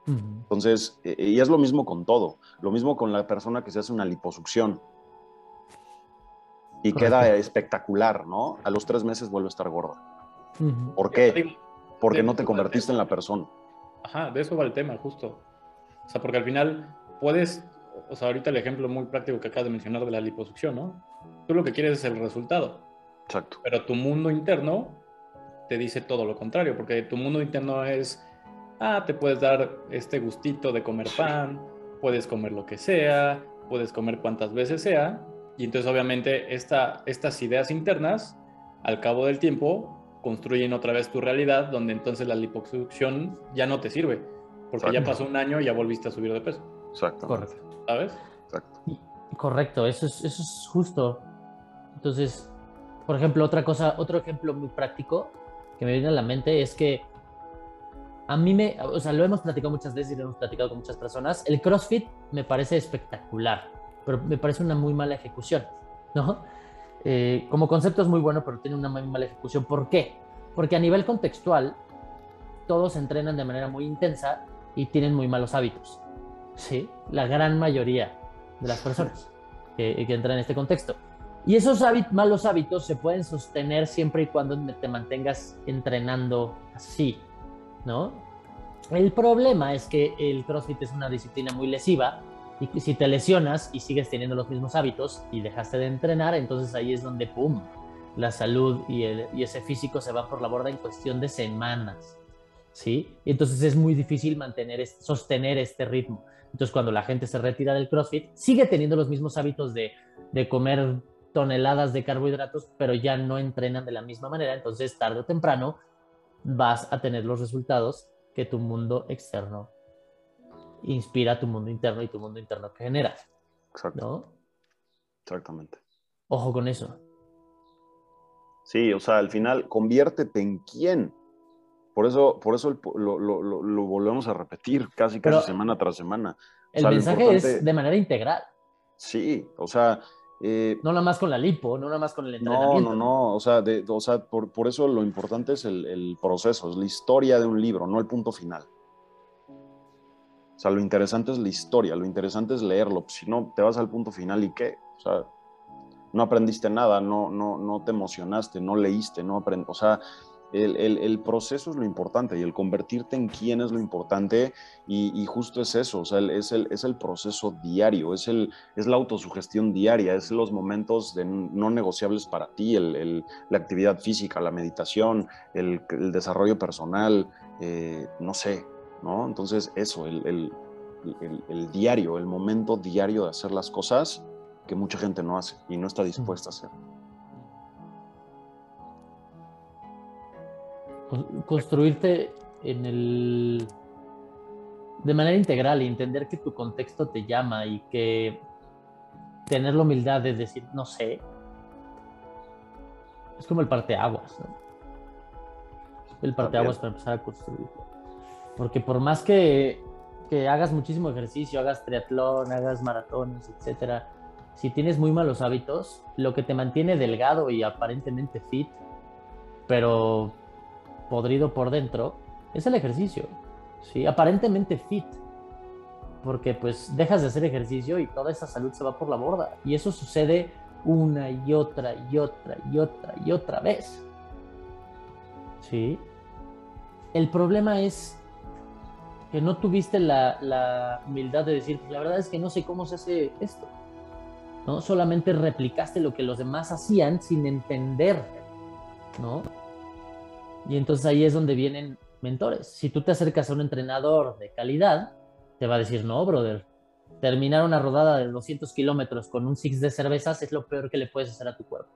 Entonces, e, y es lo mismo con todo. Lo mismo con la persona que se hace una liposucción y queda espectacular, ¿no? A los tres meses vuelve a estar gorda. ¿Por qué? Porque no te convertiste en la persona. Ajá, de eso va el tema, justo. O sea, porque al final puedes, o sea, ahorita el ejemplo muy práctico que acabas de mencionar de la liposucción, ¿no? Tú lo que quieres es el resultado. Exacto. Pero tu mundo interno te dice todo lo contrario, porque tu mundo interno es, ah, te puedes dar este gustito de comer pan, puedes comer lo que sea, puedes comer cuantas veces sea, y entonces obviamente esta, estas ideas internas, al cabo del tiempo, construyen otra vez tu realidad, donde entonces la liposucción ya no te sirve, porque ya pasó un año y ya volviste a subir de peso. Exacto. Correcto. ¿Sabes? Exacto. Correcto, eso es, eso es justo. Entonces, por ejemplo, otra cosa, otro ejemplo muy práctico que me viene a la mente es que a mí me, o sea, lo hemos platicado muchas veces y lo hemos platicado con muchas personas, el CrossFit me parece espectacular, pero me parece una muy mala ejecución, ¿no? Eh, como concepto es muy bueno, pero tiene una muy mala ejecución. ¿Por qué? Porque a nivel contextual, todos entrenan de manera muy intensa y tienen muy malos hábitos. ¿sí? La gran mayoría de las personas que, que entran en este contexto. Y esos malos hábitos se pueden sostener siempre y cuando te mantengas entrenando así, ¿no? El problema es que el CrossFit es una disciplina muy lesiva y si te lesionas y sigues teniendo los mismos hábitos y dejaste de entrenar, entonces ahí es donde, ¡pum!, la salud y, el, y ese físico se va por la borda en cuestión de semanas, ¿sí? Entonces es muy difícil mantener, sostener este ritmo. Entonces cuando la gente se retira del CrossFit, sigue teniendo los mismos hábitos de, de comer toneladas de carbohidratos, pero ya no entrenan de la misma manera, entonces tarde o temprano vas a tener los resultados que tu mundo externo inspira tu mundo interno y tu mundo interno que generas. Exacto. ¿no? Exactamente. Ojo con eso. Sí, o sea, al final, conviértete en quién. Por eso, por eso lo, lo, lo, volvemos a repetir casi, casi semana tras semana. El mensaje es de manera integral. Sí, o sea, eh, no nada más con la lipo, no nada más con el entrenamiento. No, no, no. O sea, de, o sea por, por, eso lo importante es el, el, proceso, es la historia de un libro, no el punto final. O sea, lo interesante es la historia, lo interesante es leerlo. Si no, te vas al punto final y qué. O sea, no aprendiste nada, no, no, no te emocionaste, no leíste, no aprendiste. O sea, el, proceso es lo importante y el convertirte en quién es lo importante y, justo es eso, o sea, es, el, es el proceso diario, es, el, es la autosugestión diaria, es los momentos de no negociables para ti, la actividad física, la meditación, el, desarrollo personal, eh, no sé, ¿no? Entonces eso, el, diario, el momento diario de hacer las cosas que mucha gente no hace y no está dispuesta a hacer. Construirte en el de manera integral y entender que tu contexto te llama y que tener la humildad de decir no sé es como el parteaguas ¿no? el parteaguas para empezar a construir. Porque por más que, que hagas muchísimo ejercicio hagas triatlón hagas maratones etcétera si tienes muy malos hábitos lo que te mantiene delgado y aparentemente fit pero podrido por dentro, es el ejercicio. ¿sí? Aparentemente fit. Porque pues dejas de hacer ejercicio y toda esa salud se va por la borda. Y eso sucede una y otra y otra y otra y otra vez. ¿Sí? El problema es que no tuviste la, la humildad de decir, la verdad es que no sé cómo se hace esto. ¿no? Solamente replicaste lo que los demás hacían sin entender, ¿no? Y entonces ahí es donde vienen mentores. Si tú te acercas a un entrenador de calidad, te va a decir, no, brother, terminar una rodada de 200 kilómetros con un six de cervezas es lo peor que le puedes hacer a tu cuerpo.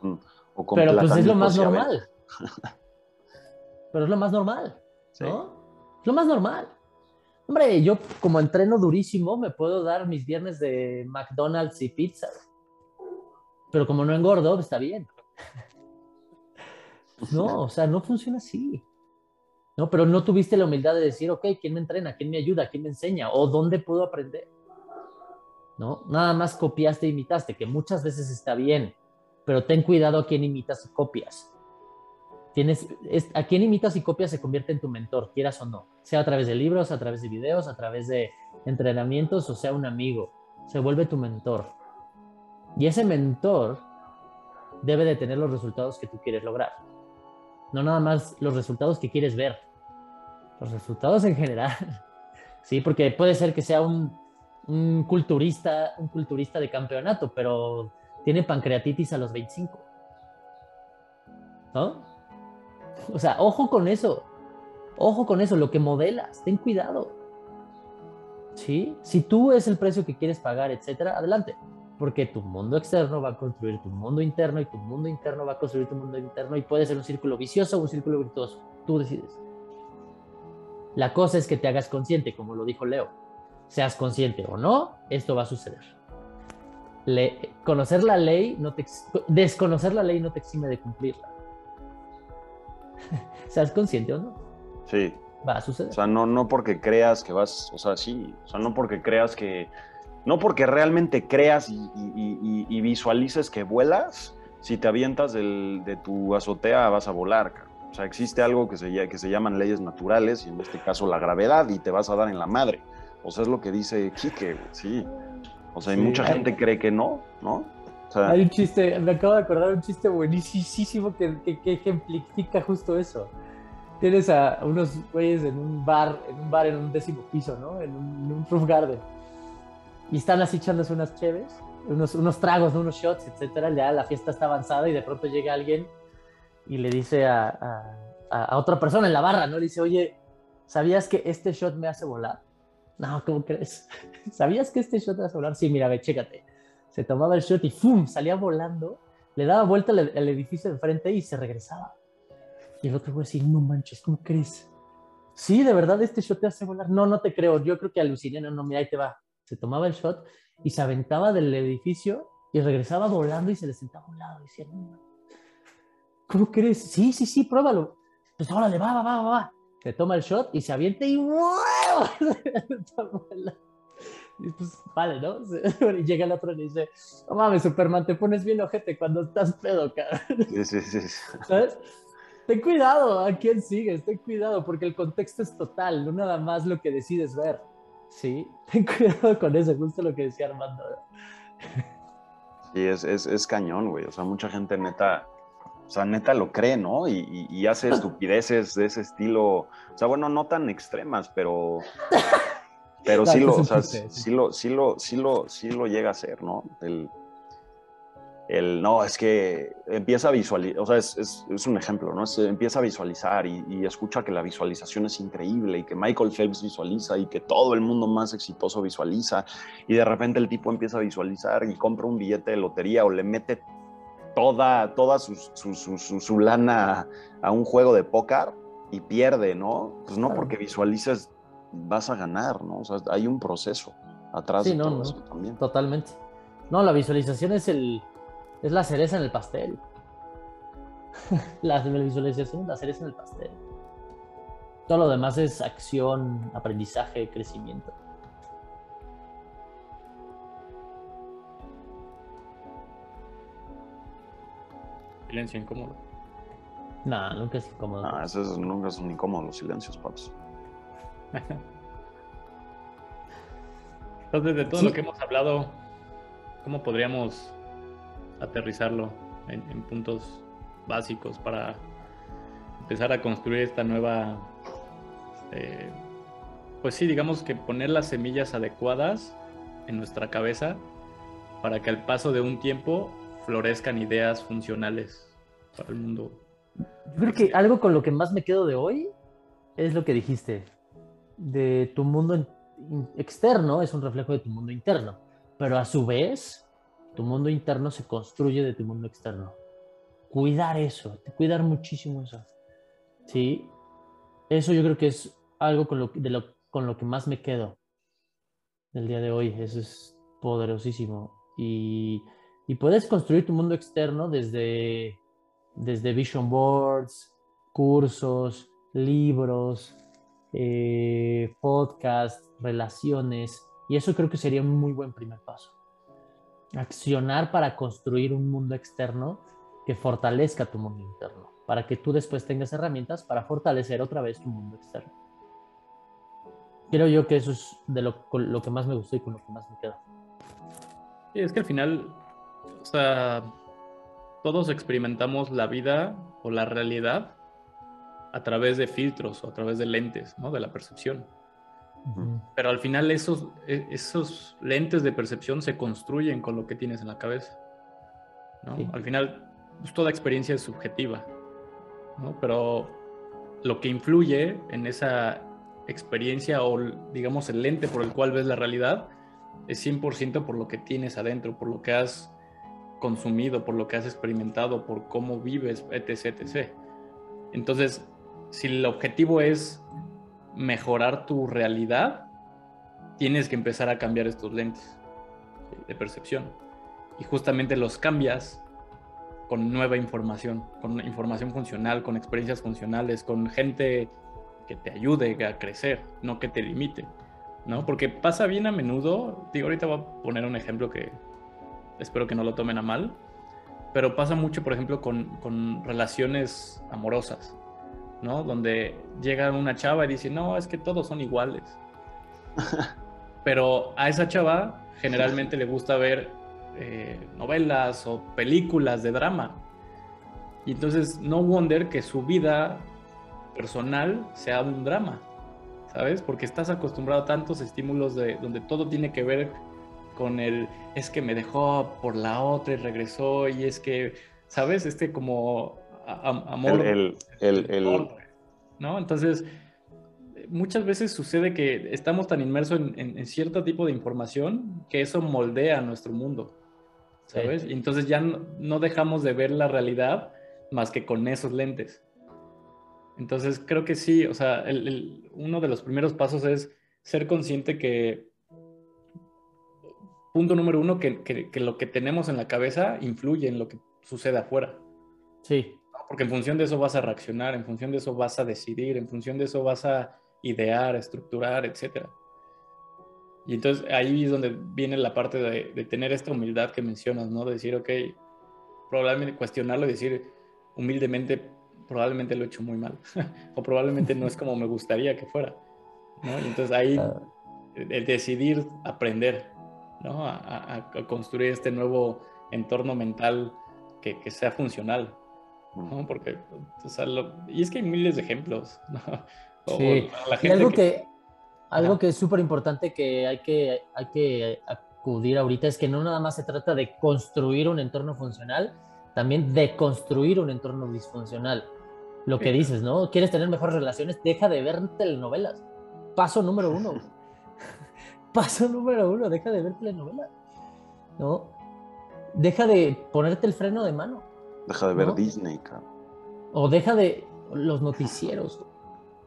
Pero pues es lo más normal. Pero es lo más normal, ¿no? Es lo más normal. Hombre, yo como entreno durísimo me puedo dar mis viernes de McDonald's y pizzas. Pero como no engordo, está bien. No, o sea, no funciona así. ¿no? Pero no tuviste la humildad de decir, ok, ¿quién me entrena? ¿Quién me ayuda? ¿Quién me enseña? ¿O dónde puedo aprender? ¿No? Nada más copiaste e imitaste, que muchas veces está bien, pero ten cuidado a quién imitas y copias. Tienes, a quién imitas y copias se convierte en tu mentor, quieras o no, sea a través de libros, a través de videos, a través de entrenamientos o sea un amigo, se vuelve tu mentor. Y ese mentor debe de tener los resultados que tú quieres lograr. No nada más los resultados que quieres ver, los resultados en general. Sí, porque puede ser que sea un, un culturista, un culturista de campeonato, pero tiene pancreatitis a los 25. ¿No? O sea, ojo con eso. Ojo con eso, lo que modelas, ten cuidado. ¿Sí? Si tú es el precio que quieres pagar, etcétera, adelante. Porque tu mundo externo va a construir tu mundo interno y tu mundo interno va a construir tu mundo interno y puede ser un círculo vicioso o un círculo virtuoso. Tú decides. La cosa es que te hagas consciente, como lo dijo Leo. Seas consciente o no, esto va a suceder. Le, conocer la ley, no te, desconocer la ley no te exime de cumplirla. seas consciente o no. Sí. Va a suceder. O sea, no, no porque creas que vas, o sea, sí, o sea, no porque creas que, no porque realmente creas y, visualices que vuelas, si te avientas de tu azotea vas a volar, O sea, existe algo que se, que se llaman leyes naturales y en este caso la gravedad y te vas a dar en la madre. O sea, es lo que dice Quique, sí. O sea, y mucha gente cree que no, ¿no? hay un chiste, me acabo de acordar un chiste buenísimo que, que, ejemplifica justo eso. Tienes a unos güeyes en un bar, en un bar en un décimo piso, ¿no? En un, en roof garden. Y están así echándose unas cheves, unos, unos tragos, unos shots, etcétera. Ya la fiesta está avanzada y de pronto llega alguien y le dice a, a, otra persona en la barra, ¿no? Le dice, oye, ¿sabías que este shot me hace volar? No, ¿cómo crees? ¿Sabías que este shot te hace volar? Sí, mira, ve, chécate se tomaba el shot y ¡fum! salía volando, le daba vuelta al, edificio de enfrente y se regresaba. Y el otro güey decía, no manches, ¿cómo crees? Sí, de verdad este shot te hace volar. No, no te creo, yo creo que aluciné, no, no, mira, ahí te va. Se tomaba el shot y se aventaba del edificio y regresaba volando y se le sentaba a un lado. Y decía, ¿cómo crees? Sí, sí, sí, pruébalo. Pues órale, va, va, va, va. Se toma el shot y se avienta y ¡wow! Y pues, vale, ¿no? Y llega el otro y dice, no mames, Superman, te pones bien ojete cuando estás pedo, cara. Sí, sí, sí. ¿Sabes? Ten cuidado a quién sigues, ten cuidado, porque el contexto es total, no nada más lo que decides ver. ¿Sí? Ten cuidado con eso, justo lo que decía Armando. Sí, es, es, es cañón, güey. O sea, mucha gente neta, o sea, neta lo cree, ¿no? Y, y, y hace estupideces de ese estilo. O sea, bueno, no tan extremas, pero pero sí, lo, o sea, sí, lo, sí, lo, sí, lo, sí lo llega a hacer, ¿no? El, el, no, es que empieza a visualizar, o sea, es, es, es, un ejemplo, ¿no? Se empieza a visualizar y, y, escucha que la visualización es increíble y que Michael Phelps visualiza y que todo el mundo más exitoso visualiza y de repente el tipo empieza a visualizar y compra un billete de lotería o le mete toda, toda su, su, su, su lana a un juego de póker y pierde, ¿no? Pues no porque visualices vas a ganar, ¿no? O sea, hay un proceso atrás de todo eso también. Totalmente. No, la visualización es el es la cereza en el pastel. la visualización es la cereza en el pastel. Todo lo demás es acción, aprendizaje, crecimiento. Silencio incómodo. No, nunca es incómodo. No, esos nunca son incómodos los silencios, paps. Entonces, de todo lo que hemos hablado, ¿cómo podríamos aterrizarlo en, puntos básicos para empezar a construir esta nueva, eh, pues sí, digamos que poner las semillas adecuadas en nuestra cabeza para que al paso de un tiempo florezcan ideas funcionales para el mundo. Yo creo que algo con lo que más me quedo de hoy es lo que dijiste, de tu mundo externo es un reflejo de tu mundo interno, pero a su vez tu mundo interno se construye de tu mundo externo. Cuidar eso, cuidar muchísimo eso. Sí, eso yo creo que es algo con lo, que más me quedo del día de hoy. Eso es poderosísimo. Y, y puedes construir tu mundo externo desde, desde vision boards, cursos, libros, eh, podcasts, relaciones, y eso creo que sería un muy buen primer paso. Accionar para construir un mundo externo que fortalezca tu mundo interno, para que tú después tengas herramientas para fortalecer otra vez tu mundo externo. Creo yo que eso es de lo, lo que más me gustó y con lo que más me quedo. Sí, es que al final, o sea, todos experimentamos la vida o la realidad a través de filtros o a través de lentes, ¿no? De la percepción. Pero al final esos, e, esos lentes de percepción se construyen con lo que tienes en la cabeza. ¿no? Al final, pues, toda experiencia es subjetiva, ¿no? pero lo que influye en esa experiencia o, digamos, el lente por el cual ves la realidad es 100% por lo que tienes adentro, por lo que has consumido, por lo que has experimentado, por cómo vives, etc. etc. Entonces, si el objetivo es mejorar tu realidad, tienes que empezar a cambiar estos lentes de percepción. Y justamente los cambias con nueva información, con información funcional, con experiencias funcionales, con gente que te ayude a crecer, no que te limite, ¿no? Porque pasa bien a menudo, digo, ahorita voy a poner un ejemplo que espero que no lo tomen a mal, pero pasa mucho, por ejemplo, con, con relaciones amorosas, ¿no? Donde llega una chava y dice, no, es que todos son iguales. Pero a esa chava generalmente le gusta ver eh, novelas o películas de drama. Y entonces no wonder que su vida personal sea un drama, ¿sabes? Porque estás acostumbrado a tantos estímulos de donde todo tiene que ver con el es que me dejó por la otra y regresó y es que, ¿sabes? Este como amor. El, el, ¿no? Entonces, muchas veces sucede que estamos tan inmersos en, cierto tipo de información que eso moldea nuestro mundo, ¿sabes? Y entonces ya no, dejamos de ver la realidad más que con esos lentes. Entonces, creo que sí, o sea, uno de los primeros pasos es ser consciente que, punto número uno, que, que lo que tenemos en la cabeza influye en lo que sucede afuera. Sí. Porque en función de eso vas a reaccionar, en función de eso vas a decidir, en función de eso vas a idear, estructurar, etc. Y entonces ahí es donde viene la parte de, tener esta humildad que mencionas, ¿no? De decir, ok, probablemente cuestionarlo y decir humildemente, probablemente lo he hecho muy mal, o probablemente no es como me gustaría que fuera, ¿no? Y entonces ahí ah. el decidir aprender, ¿no? A, construir este nuevo entorno mental que, que sea funcional, ¿no? Porque, y es que hay miles de ejemplos, sí. y algo que, algo que es súper importante que hay, que hay que acudir ahorita es que no nada más se trata de construir un entorno funcional, también de construir un entorno disfuncional. Lo que dices, ¿no? ¿Quieres tener mejores relaciones? Deja de ver telenovelas. Paso número uno. Paso número uno, deja de ver telenovelas. ¿No? Deja de ponerte el freno de mano. Deja de ver Disney, cabrón. O deja de los noticieros.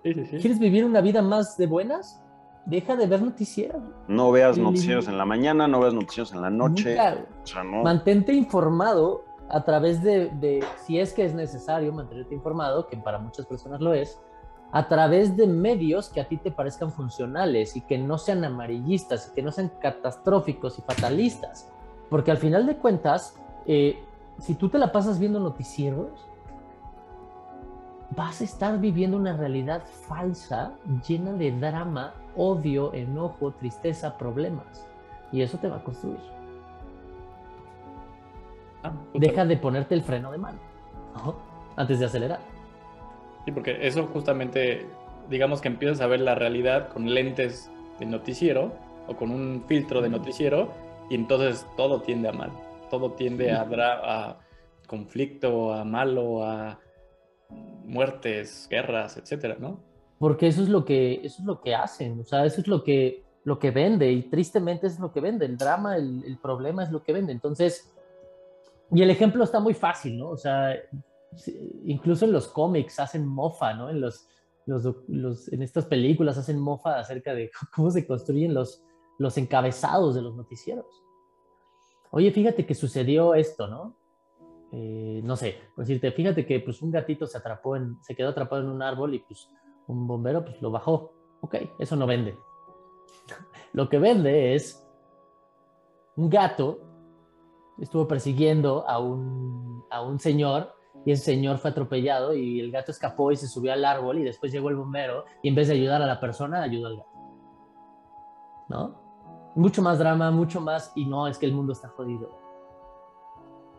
¿Quieres vivir una vida más de buenas? Deja de ver noticieros. No veas noticieros en la mañana, no veas noticieros en la noche. Mantente informado a través de, de, si es que es necesario mantenerte informado, que para muchas personas lo es, a través de medios que a ti te parezcan funcionales y que no sean amarillistas y que no sean catastróficos y fatalistas. Porque al final de cuentas, eh, si tú te la pasas viendo noticieros, vas a estar viviendo una realidad falsa llena de drama, odio, enojo, tristeza, problemas. Y eso te va a construir. Ah, Deja de ponerte el freno de mano antes de acelerar. Sí, porque eso justamente, digamos que empiezas a ver la realidad con lentes de noticiero o con un filtro de noticiero y entonces todo tiende a mal todo tiende a, a conflicto, a malo, a muertes, guerras, etcétera, ¿no? Porque eso es lo que, eso es lo que hacen, o sea, eso es lo que, lo que vende y tristemente es lo que vende, el drama, el, problema es lo que vende. Entonces, y el ejemplo está muy fácil, ¿no? O sea, incluso en los cómics hacen mofa, ¿no? En, los, los, en estas películas hacen mofa acerca de cómo se construyen los, los encabezados de los noticieros oye, fíjate que sucedió esto, ¿no? eh, no sé, por decirte, fíjate que pues un gatito se atrapó en, se quedó atrapado en un árbol y pues un bombero pues lo bajó. Ok, eso no vende. Lo que vende es un gato estuvo persiguiendo a un, a un señor y ese señor fue atropellado y el gato escapó y se subió al árbol y después llegó el bombero y en vez de ayudar a la persona, ayudó al gato. ¿No? Mucho más drama, mucho más y no, es que el mundo está jodido.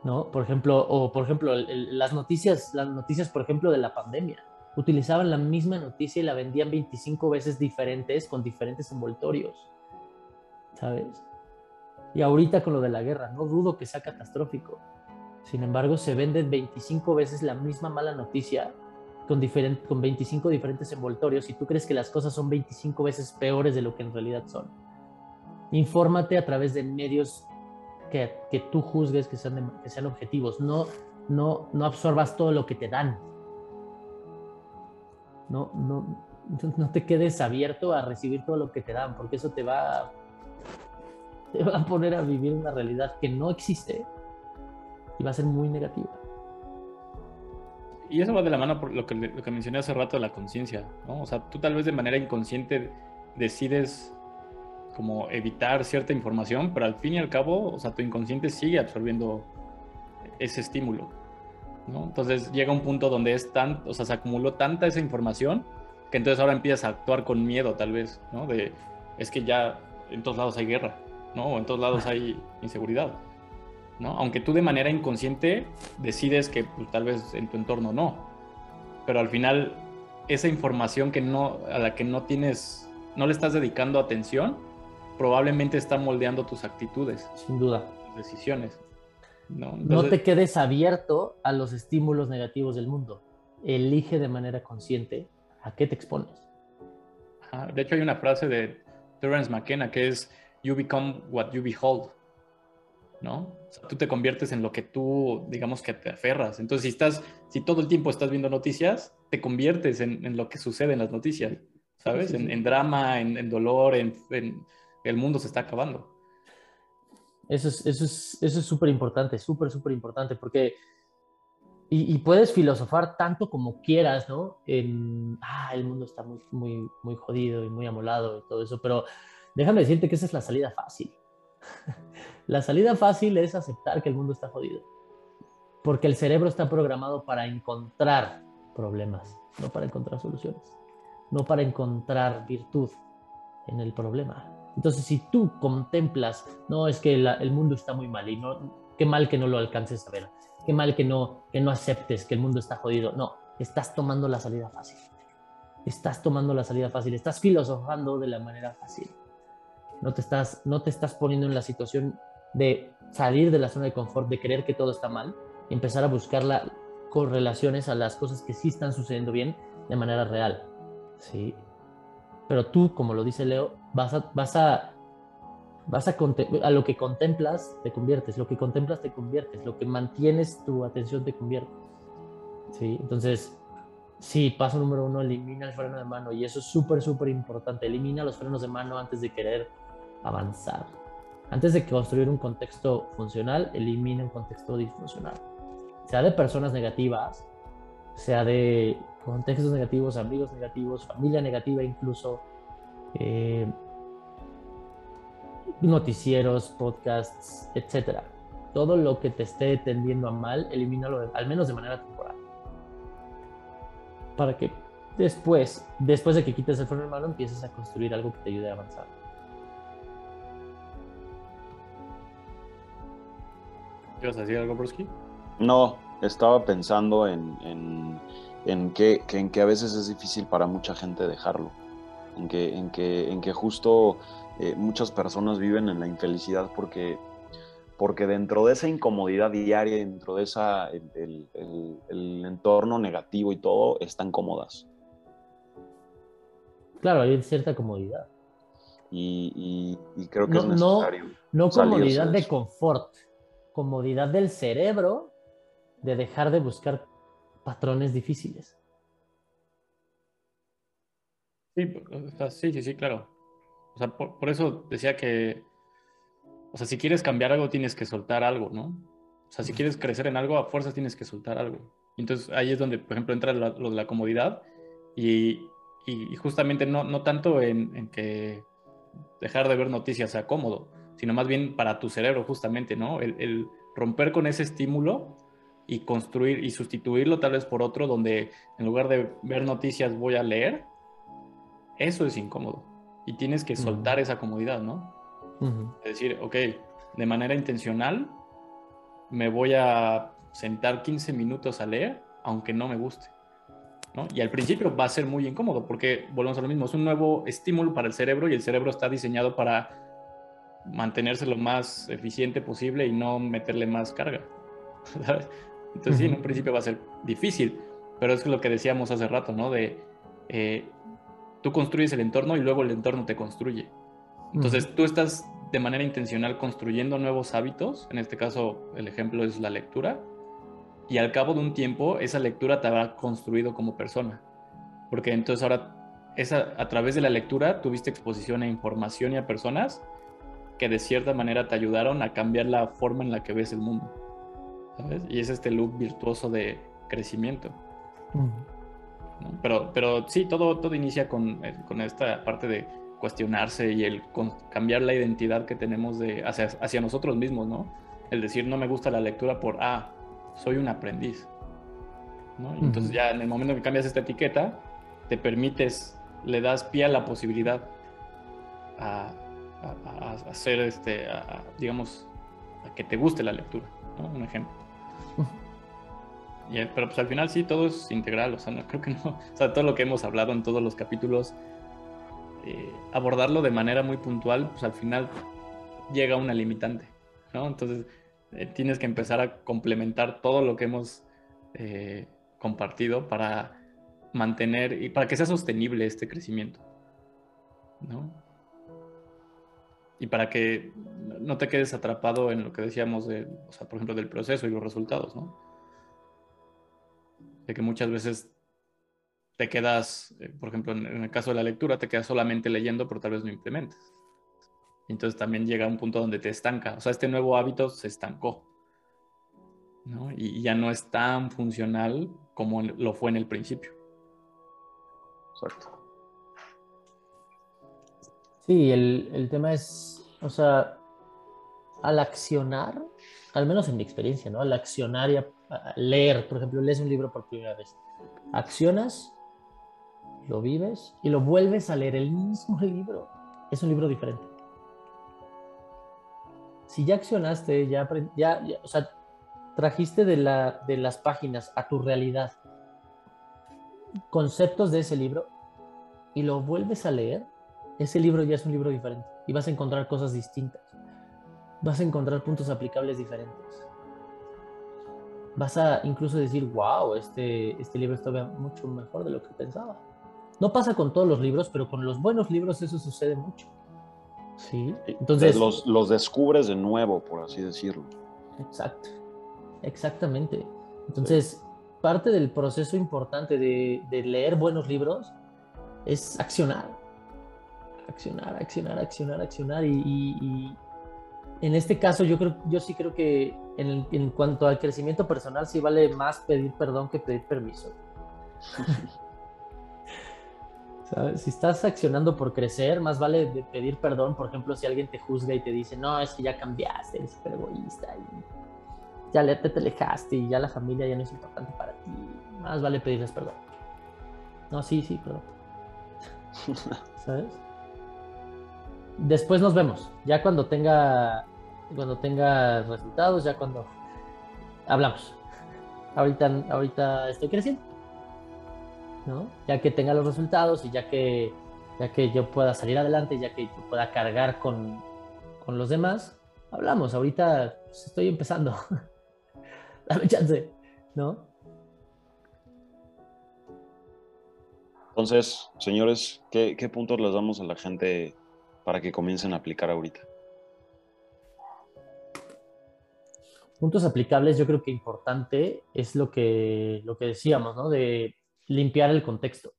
¿No? Por ejemplo, o por ejemplo, las noticias, las noticias, por ejemplo, de la pandemia. Utilizaban la misma noticia y la vendían 25 veces diferentes con diferentes envoltorios. ¿Sabes? Y ahorita con lo de la guerra, no dudo que sea catastrófico sin embargo, se venden 25 veces la misma mala noticia con, con 25 diferentes envoltorios y tú crees que las cosas son 25 veces peores de lo que en realidad son. Infórmate a través de medios que, que tú juzgues que sean, que sean objetivos. No, no, no absorbas todo lo que te dan. No, no, no te quedes abierto a recibir todo lo que te dan, porque eso te va, te va a poner a vivir una realidad que no existe y va a ser muy negativa. Y eso va de la mano por lo que, lo que mencioné hace rato de la conciencia, ¿no? O sea, tú tal vez de manera inconsciente decides como evitar cierta información, pero al fin y al cabo, o sea, tu inconsciente sigue absorbiendo ese estímulo, ¿no? Entonces llega un punto donde es tan, o sea, se acumuló tanta esa información que entonces ahora empiezas a actuar con miedo, tal vez, ¿no? De, es que ya en todos lados hay guerra, ¿no? O en todos lados hay inseguridad. Aunque tú de manera inconsciente decides que pues, tal vez en tu entorno no. Pero al final, esa información que no, a la que no tienes, no le estás dedicando atención, probablemente está moldeando tus actitudes. Sin duda. Tus decisiones. ¿no? no te quedes abierto a los estímulos negativos del mundo. Elige de manera consciente a qué te expones. De hecho, hay una frase de Terence McKenna que es, You become what you behold. ¿no? tú te conviertes en lo que tú, digamos que te aferras. Entonces, si estás, si todo el tiempo estás viendo noticias, te conviertes en, lo que sucede en las noticias, ¿sabes? En, drama, en, dolor, en, el mundo se está acabando. Eso es eso es eso es súper importante, súper, súper importante, porque y, puedes filosofar tanto como quieras, ¿no? En, ah, el mundo está muy, muy, muy jodido y muy amolado y todo eso, pero déjame decirte que esa es la salida fácil. La salida fácil es aceptar que el mundo está jodido, porque el cerebro está programado para encontrar problemas, no para encontrar soluciones, no para encontrar virtud en el problema. Entonces, si tú contemplas, no es que el mundo está muy mal y no, qué mal que no lo alcances a ver, qué mal que no, que no aceptes que el mundo está jodido, no, estás tomando la salida fácil. Estás tomando la salida fácil, estás filosofando de la manera fácil. No te estás, no te estás poniendo en la situación de salir de la zona de confort, de creer que todo está mal y empezar a buscar la, correlaciones a las cosas que sí están sucediendo bien de manera real. ¿sí? Pero tú, como lo dice Leo, vas a, vas a, vas a, a lo que contemplas, te conviertes, lo que contemplas, te conviertes, lo que mantienes tu atención, te convierte. ¿sí? Entonces, sí, paso número uno, elimina el freno de mano y eso es súper, súper importante. Elimina los frenos de mano antes de querer avanzar. Antes de construir un contexto funcional, elimina un contexto disfuncional. Sea de personas negativas, sea de contextos negativos, amigos negativos, familia negativa incluso, eh, noticieros, podcasts, etc. Todo lo que te esté tendiendo a mal, elimínalo al menos de manera temporal. Para que después, después de que quites el freno de mano, empieces a construir algo que te ayude a avanzar. ¿Quieres decir algo, Broski? No, estaba pensando en, en, que, en que a veces es difícil para mucha gente dejarlo. En que, en que, en que justo eh, muchas personas viven en la infelicidad porque, porque dentro de esa incomodidad diaria, dentro de esa, el, entorno negativo y todo, están cómodas. Claro, hay cierta comodidad. Y, creo que es necesario. No, no comodidad de confort, comodidad del cerebro de dejar de buscar patrones difíciles. Sí, sí, sí, claro. O sea, por, eso decía que, o sea, si quieres cambiar algo, tienes que soltar algo, ¿no? O sea, si quieres crecer en algo, a fuerzas tienes que soltar algo. Entonces ahí es donde, por ejemplo, entra lo, de la comodidad y, y justamente no, no tanto en, en, que dejar de ver noticias sea cómodo, sino más bien para tu cerebro justamente, ¿no? El, el romper con ese estímulo y construir y sustituirlo tal vez por otro donde en lugar de ver noticias voy a leer, eso es incómodo. Y tienes que soltar esa comodidad, ¿no? Es decir, ok, de manera intencional me voy a sentar 15 minutos a leer, aunque no me guste. ¿no? Y al principio va a ser muy incómodo porque, volvemos a lo mismo, es un nuevo estímulo para el cerebro y el cerebro está diseñado para mantenerse lo más eficiente posible y no meterle más carga. Entonces, sí, en un principio va a ser difícil, pero es lo que decíamos hace rato, ¿no? De eh, tú construyes el entorno y luego el entorno te construye. Entonces, tú estás de manera intencional construyendo nuevos hábitos, en este caso el ejemplo es la lectura, y al cabo de un tiempo esa lectura te habrá construido como persona, porque entonces ahora esa, a través de la lectura tuviste exposición a información y a personas que de cierta manera te ayudaron a cambiar la forma en la que ves el mundo. ¿Sabes? Y es este loop virtuoso de crecimiento. Pero, pero sí, todo, todo inicia con, eh, con, esta parte de cuestionarse y el cambiar la identidad que tenemos de, hacia, hacia nosotros mismos, ¿no? El decir, no me gusta la lectura por, ah, soy un aprendiz. ¿no? Entonces ya en el momento que cambias esta etiqueta, te permites, le das pie a la posibilidad a, hacer, este, digamos, a que te guste la lectura, ¿no? Un ejemplo. Pero pues al final sí, todo es integral, o sea, no creo que no, o sea, todo lo que hemos hablado en todos los capítulos, eh, abordarlo de manera muy puntual, pues al final llega una limitante, ¿no? Entonces, eh, tienes que empezar a complementar todo lo que hemos eh, compartido para mantener y para que sea sostenible este crecimiento, ¿no? Y para que no te quedes atrapado en lo que decíamos, de, o sea, por ejemplo, del proceso y los resultados, ¿no? De que muchas veces te quedas, eh, por ejemplo, en, el caso de la lectura, te quedas solamente leyendo, pero tal vez no implementas. Entonces también llega un punto donde te estanca. O sea, este nuevo hábito se estancó. ¿no? Y, ya no es tan funcional como lo fue en el principio. Exacto. Sí, el, el tema es, o sea, al accionar, al menos en mi experiencia, ¿no? Al accionar y a leer, por ejemplo, lees un libro por primera vez, accionas, lo vives y lo vuelves a leer el mismo libro. Es un libro diferente. Si ya accionaste, ya, ya, o sea, trajiste de, la, de las páginas a tu realidad conceptos de ese libro y lo vuelves a leer, ese libro ya es un libro diferente y vas a encontrar cosas distintas. Vas a encontrar puntos aplicables diferentes vas a incluso decir, wow, este, este libro está mucho mejor de lo que pensaba. No pasa con todos los libros, pero con los buenos libros eso sucede mucho. Sí, entonces... Los, los descubres de nuevo, por así decirlo. Exacto, exactamente. Entonces, parte del proceso importante de, de leer buenos libros es accionar. Accionar, accionar, accionar, accionar y, en este caso yo creo, yo sí creo que en, en, cuanto al crecimiento personal sí vale más pedir perdón que pedir permiso. Si estás accionando por crecer, más vale de pedir perdón, por ejemplo, si alguien te juzga y te dice, no, es que ya cambiaste, eres súper egoísta y ya te, te alejaste y ya la familia ya no es importante para ti, más vale pedirles perdón. No, sí, sí, perdón. ¿Sabes? Después nos vemos, ya cuando tenga cuando tenga resultados, ya cuando hablamos. Ahorita, ahorita estoy creciendo, ¿no? Ya que tenga los resultados y ya que, ya que yo pueda salir adelante, ya que yo pueda cargar con, con los demás, hablamos. Ahorita pues, estoy empezando. Dame chance, ¿no? Entonces, señores, ¿qué, ¿qué puntos les damos a la gente para que comiencen a aplicar ahorita? puntos aplicables, yo creo que importante es lo que, lo que decíamos, ¿no? De limpiar el contexto.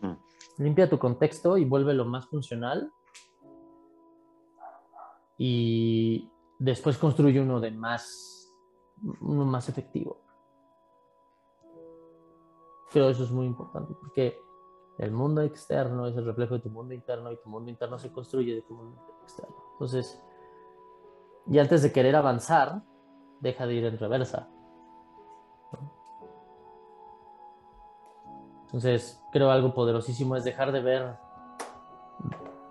Mm. Limpia tu contexto y vuélvelo más funcional. Y después construye uno de más, uno más efectivo. Pero eso es muy importante porque el mundo externo es el reflejo de tu mundo interno y tu mundo interno se construye de tu mundo externo. Entonces, y antes de querer avanzar, deja de ir en reversa. Entonces, creo algo poderosísimo es dejar de ver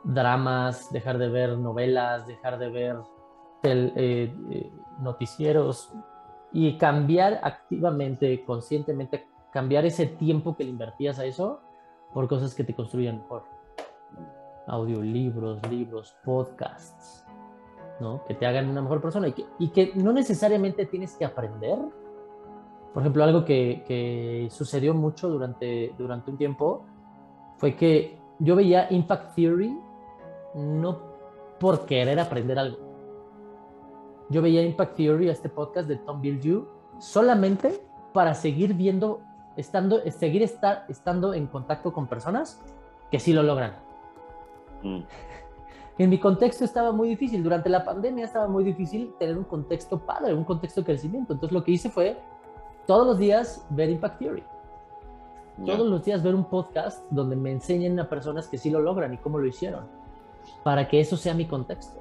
dramas, dejar de ver novelas, dejar de ver eh, eh, noticieros y cambiar activamente, conscientemente, cambiar ese tiempo que le invertías a eso por cosas que te construyan mejor. Audiolibros, libros, podcasts, ¿no? Que te hagan una mejor persona y que, y que no necesariamente tienes que aprender. Por ejemplo, algo que, que sucedió mucho durante, durante un tiempo fue que yo veía Impact Theory no por querer aprender algo. Yo veía Impact Theory, este podcast de Tom Bilyeu, solamente para seguir viendo, estando, seguir estar, estando en contacto con personas que sí lo logran. Mm. En mi contexto estaba muy difícil, durante la pandemia estaba muy difícil tener un contexto padre, un contexto de crecimiento. Entonces lo que hice fue todos los días ver Impact Theory. Todos los días ver un podcast donde me enseñen a personas que sí lo logran y cómo lo hicieron para que eso sea mi contexto.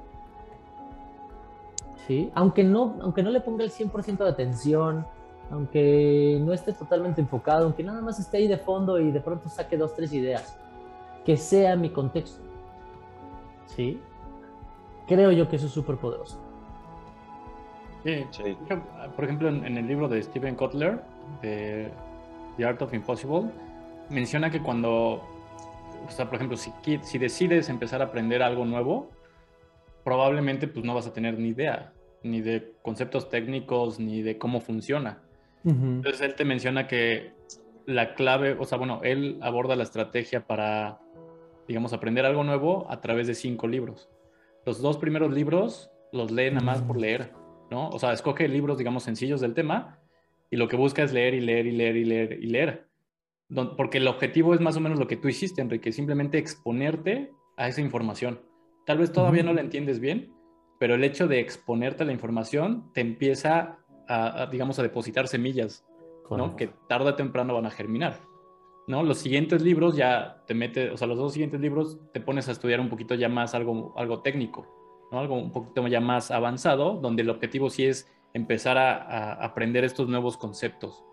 ¿Sí? Aunque no, aunque no le ponga el 100% de atención, aunque no esté totalmente enfocado, aunque nada más esté ahí de fondo y de pronto saque dos, tres ideas, que sea mi contexto. ¿Sí? Creo yo que eso es súper poderoso. Sí, Por ejemplo, en, el libro de Steven Kotler, de The Art of Impossible, menciona que cuando o sea, por ejemplo, si, si decides empezar a aprender algo nuevo, probablemente pues no vas a tener ni idea, ni de conceptos técnicos, ni de cómo funciona. Entonces él te menciona que la clave, o sea, bueno, él aborda la estrategia para, digamos, aprender algo nuevo a través de cinco libros. Los dos primeros libros los lee nada más por leer, ¿no? O sea, escoge libros, digamos, sencillos del tema y lo que busca es leer y leer y leer y leer y leer porque el objetivo es más o menos lo que tú hiciste, Enrique, simplemente exponerte a esa información. Tal vez todavía no la entiendes bien, pero el hecho de exponerte a la información te empieza a, digamos, a depositar semillas, ¿no? Que tarde o temprano van a germinar, ¿no? Los siguientes libros ya te metes, o sea, los dos siguientes libros te pones a estudiar un poquito ya más algo, algo técnico, ¿no? Algo un poquito ya más avanzado, donde el objetivo sí es empezar a, aprender estos nuevos conceptos.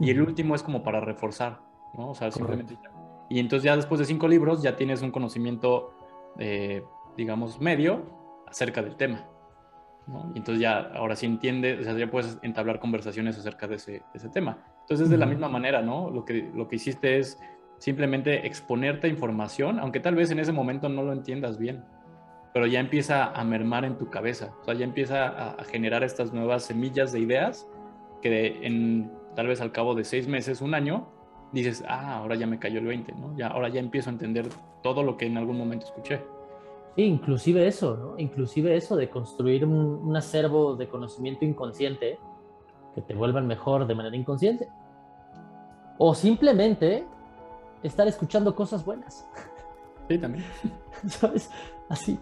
Y el último es como para reforzar, ¿no? O sea, simplemente Y entonces ya después de cinco libros ya tienes un conocimiento, eh, digamos, medio acerca del tema, ¿no? Y entonces ya, ahora sí entiendes, o sea, ya puedes entablar conversaciones acerca de ese, tema. Entonces, de la misma manera, ¿no? Lo que, lo que hiciste es simplemente exponerte a información, aunque tal vez en ese momento no lo entiendas bien, pero ya empieza a mermar en tu cabeza, o sea, ya empieza a, a generar estas nuevas semillas de ideas que en, tal vez al cabo de seis meses, un año, dices, ah, ahora ya me cayó el 20, ¿no? Ya, ahora ya empiezo a entender todo lo que en algún momento escuché. Inclusive eso, ¿no? Inclusive eso de construir un, acervo de conocimiento inconsciente que te vuelvan mejor de manera inconsciente. O simplemente estar escuchando cosas buenas. Sí, también. ¿Sabes? Así.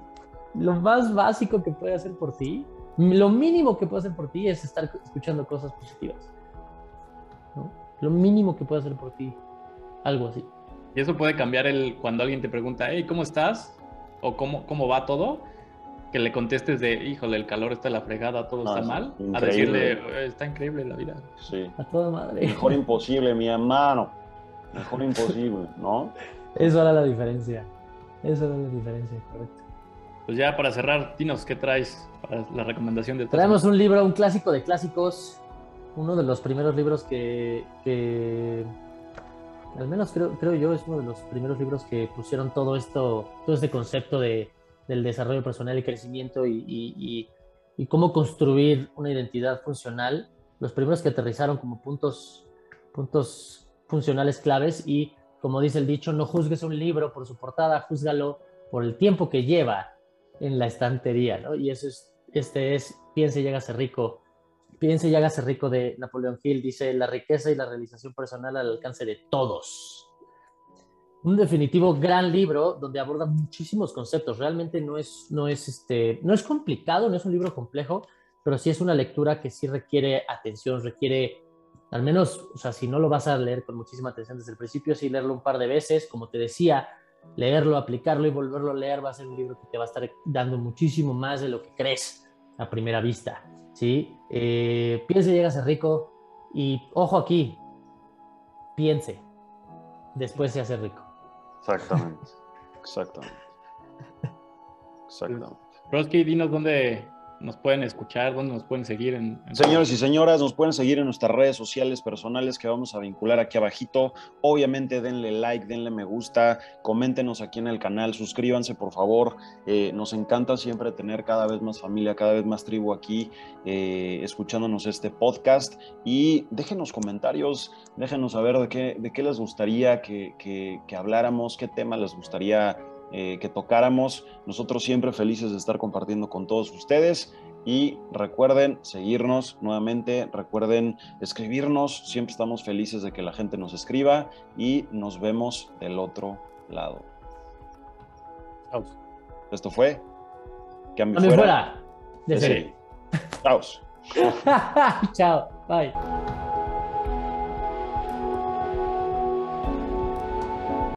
Lo más básico que puede hacer por ti, lo mínimo que puede hacer por ti es estar escuchando cosas positivas. ¿no? lo mínimo que puedo hacer por ti, algo así. Y eso puede cambiar el cuando alguien te pregunta, hey, ¿cómo estás? O ¿cómo, cómo va todo? Que le contestes de, híjole, el calor está la fregada, todo está mal. A decirle, está increíble la vida. Sí. A toda madre. Mejor imposible, mi hermano. Mejor imposible, ¿no? Eso era la diferencia. Eso era la diferencia, correcto. Pues ya para cerrar, dinos, ¿qué traes para la recomendación de Traemos un libro, un clásico de clásicos, uno de los primeros libros que, al menos creo, creo yo, es uno de los primeros libros que pusieron todo esto, todo este concepto de, del desarrollo personal y crecimiento y, y, cómo construir una identidad funcional. Los primeros que aterrizaron como puntos, puntos funcionales claves y, como dice el dicho, no juzgues un libro por su portada, júzgalo por el tiempo que lleva en la estantería. Y eso es, este es, piense y llega a ser rico Piense y hágase rico de Napoleón Hill, dice, la riqueza y la realización personal al alcance de todos. Un definitivo gran libro donde aborda muchísimos conceptos. Realmente no es, no es, este, no es complicado, no es un libro complejo, pero sí es una lectura que sí requiere atención, requiere, al menos, o sea, si no lo vas a leer con muchísima atención desde el principio, sí leerlo un par de veces, como te decía, leerlo, aplicarlo y volverlo a leer va a ser un libro que te va a estar dando muchísimo más de lo que crees a primera vista, ¿sí? Eh, piense, llega a ser rico y, ojo aquí, piense, después se hace rico. Exactamente, exactamente. Exactamente. Broski, dinos dónde nos pueden escuchar, dónde nos pueden seguir. En, Señores y señoras, nos pueden seguir en nuestras redes sociales personales que vamos a vincular aquí abajito. Obviamente denle like, denle me gusta, coméntenos aquí en el canal, suscríbanse por favor. Eh, nos encanta siempre tener cada vez más familia, cada vez más tribu aquí eh, escuchándonos este podcast y déjenos comentarios, déjenos saber de qué, de qué les gustaría que, que, que habláramos, qué tema les gustaría eh, que tocáramos. Nosotros siempre felices de estar compartiendo con todos ustedes. Y recuerden seguirnos nuevamente, recuerden escribirnos, siempre estamos felices de que la gente nos escriba y nos vemos del otro lado. Esto fue Cambio, fuera, de Chao. Chao. Bye.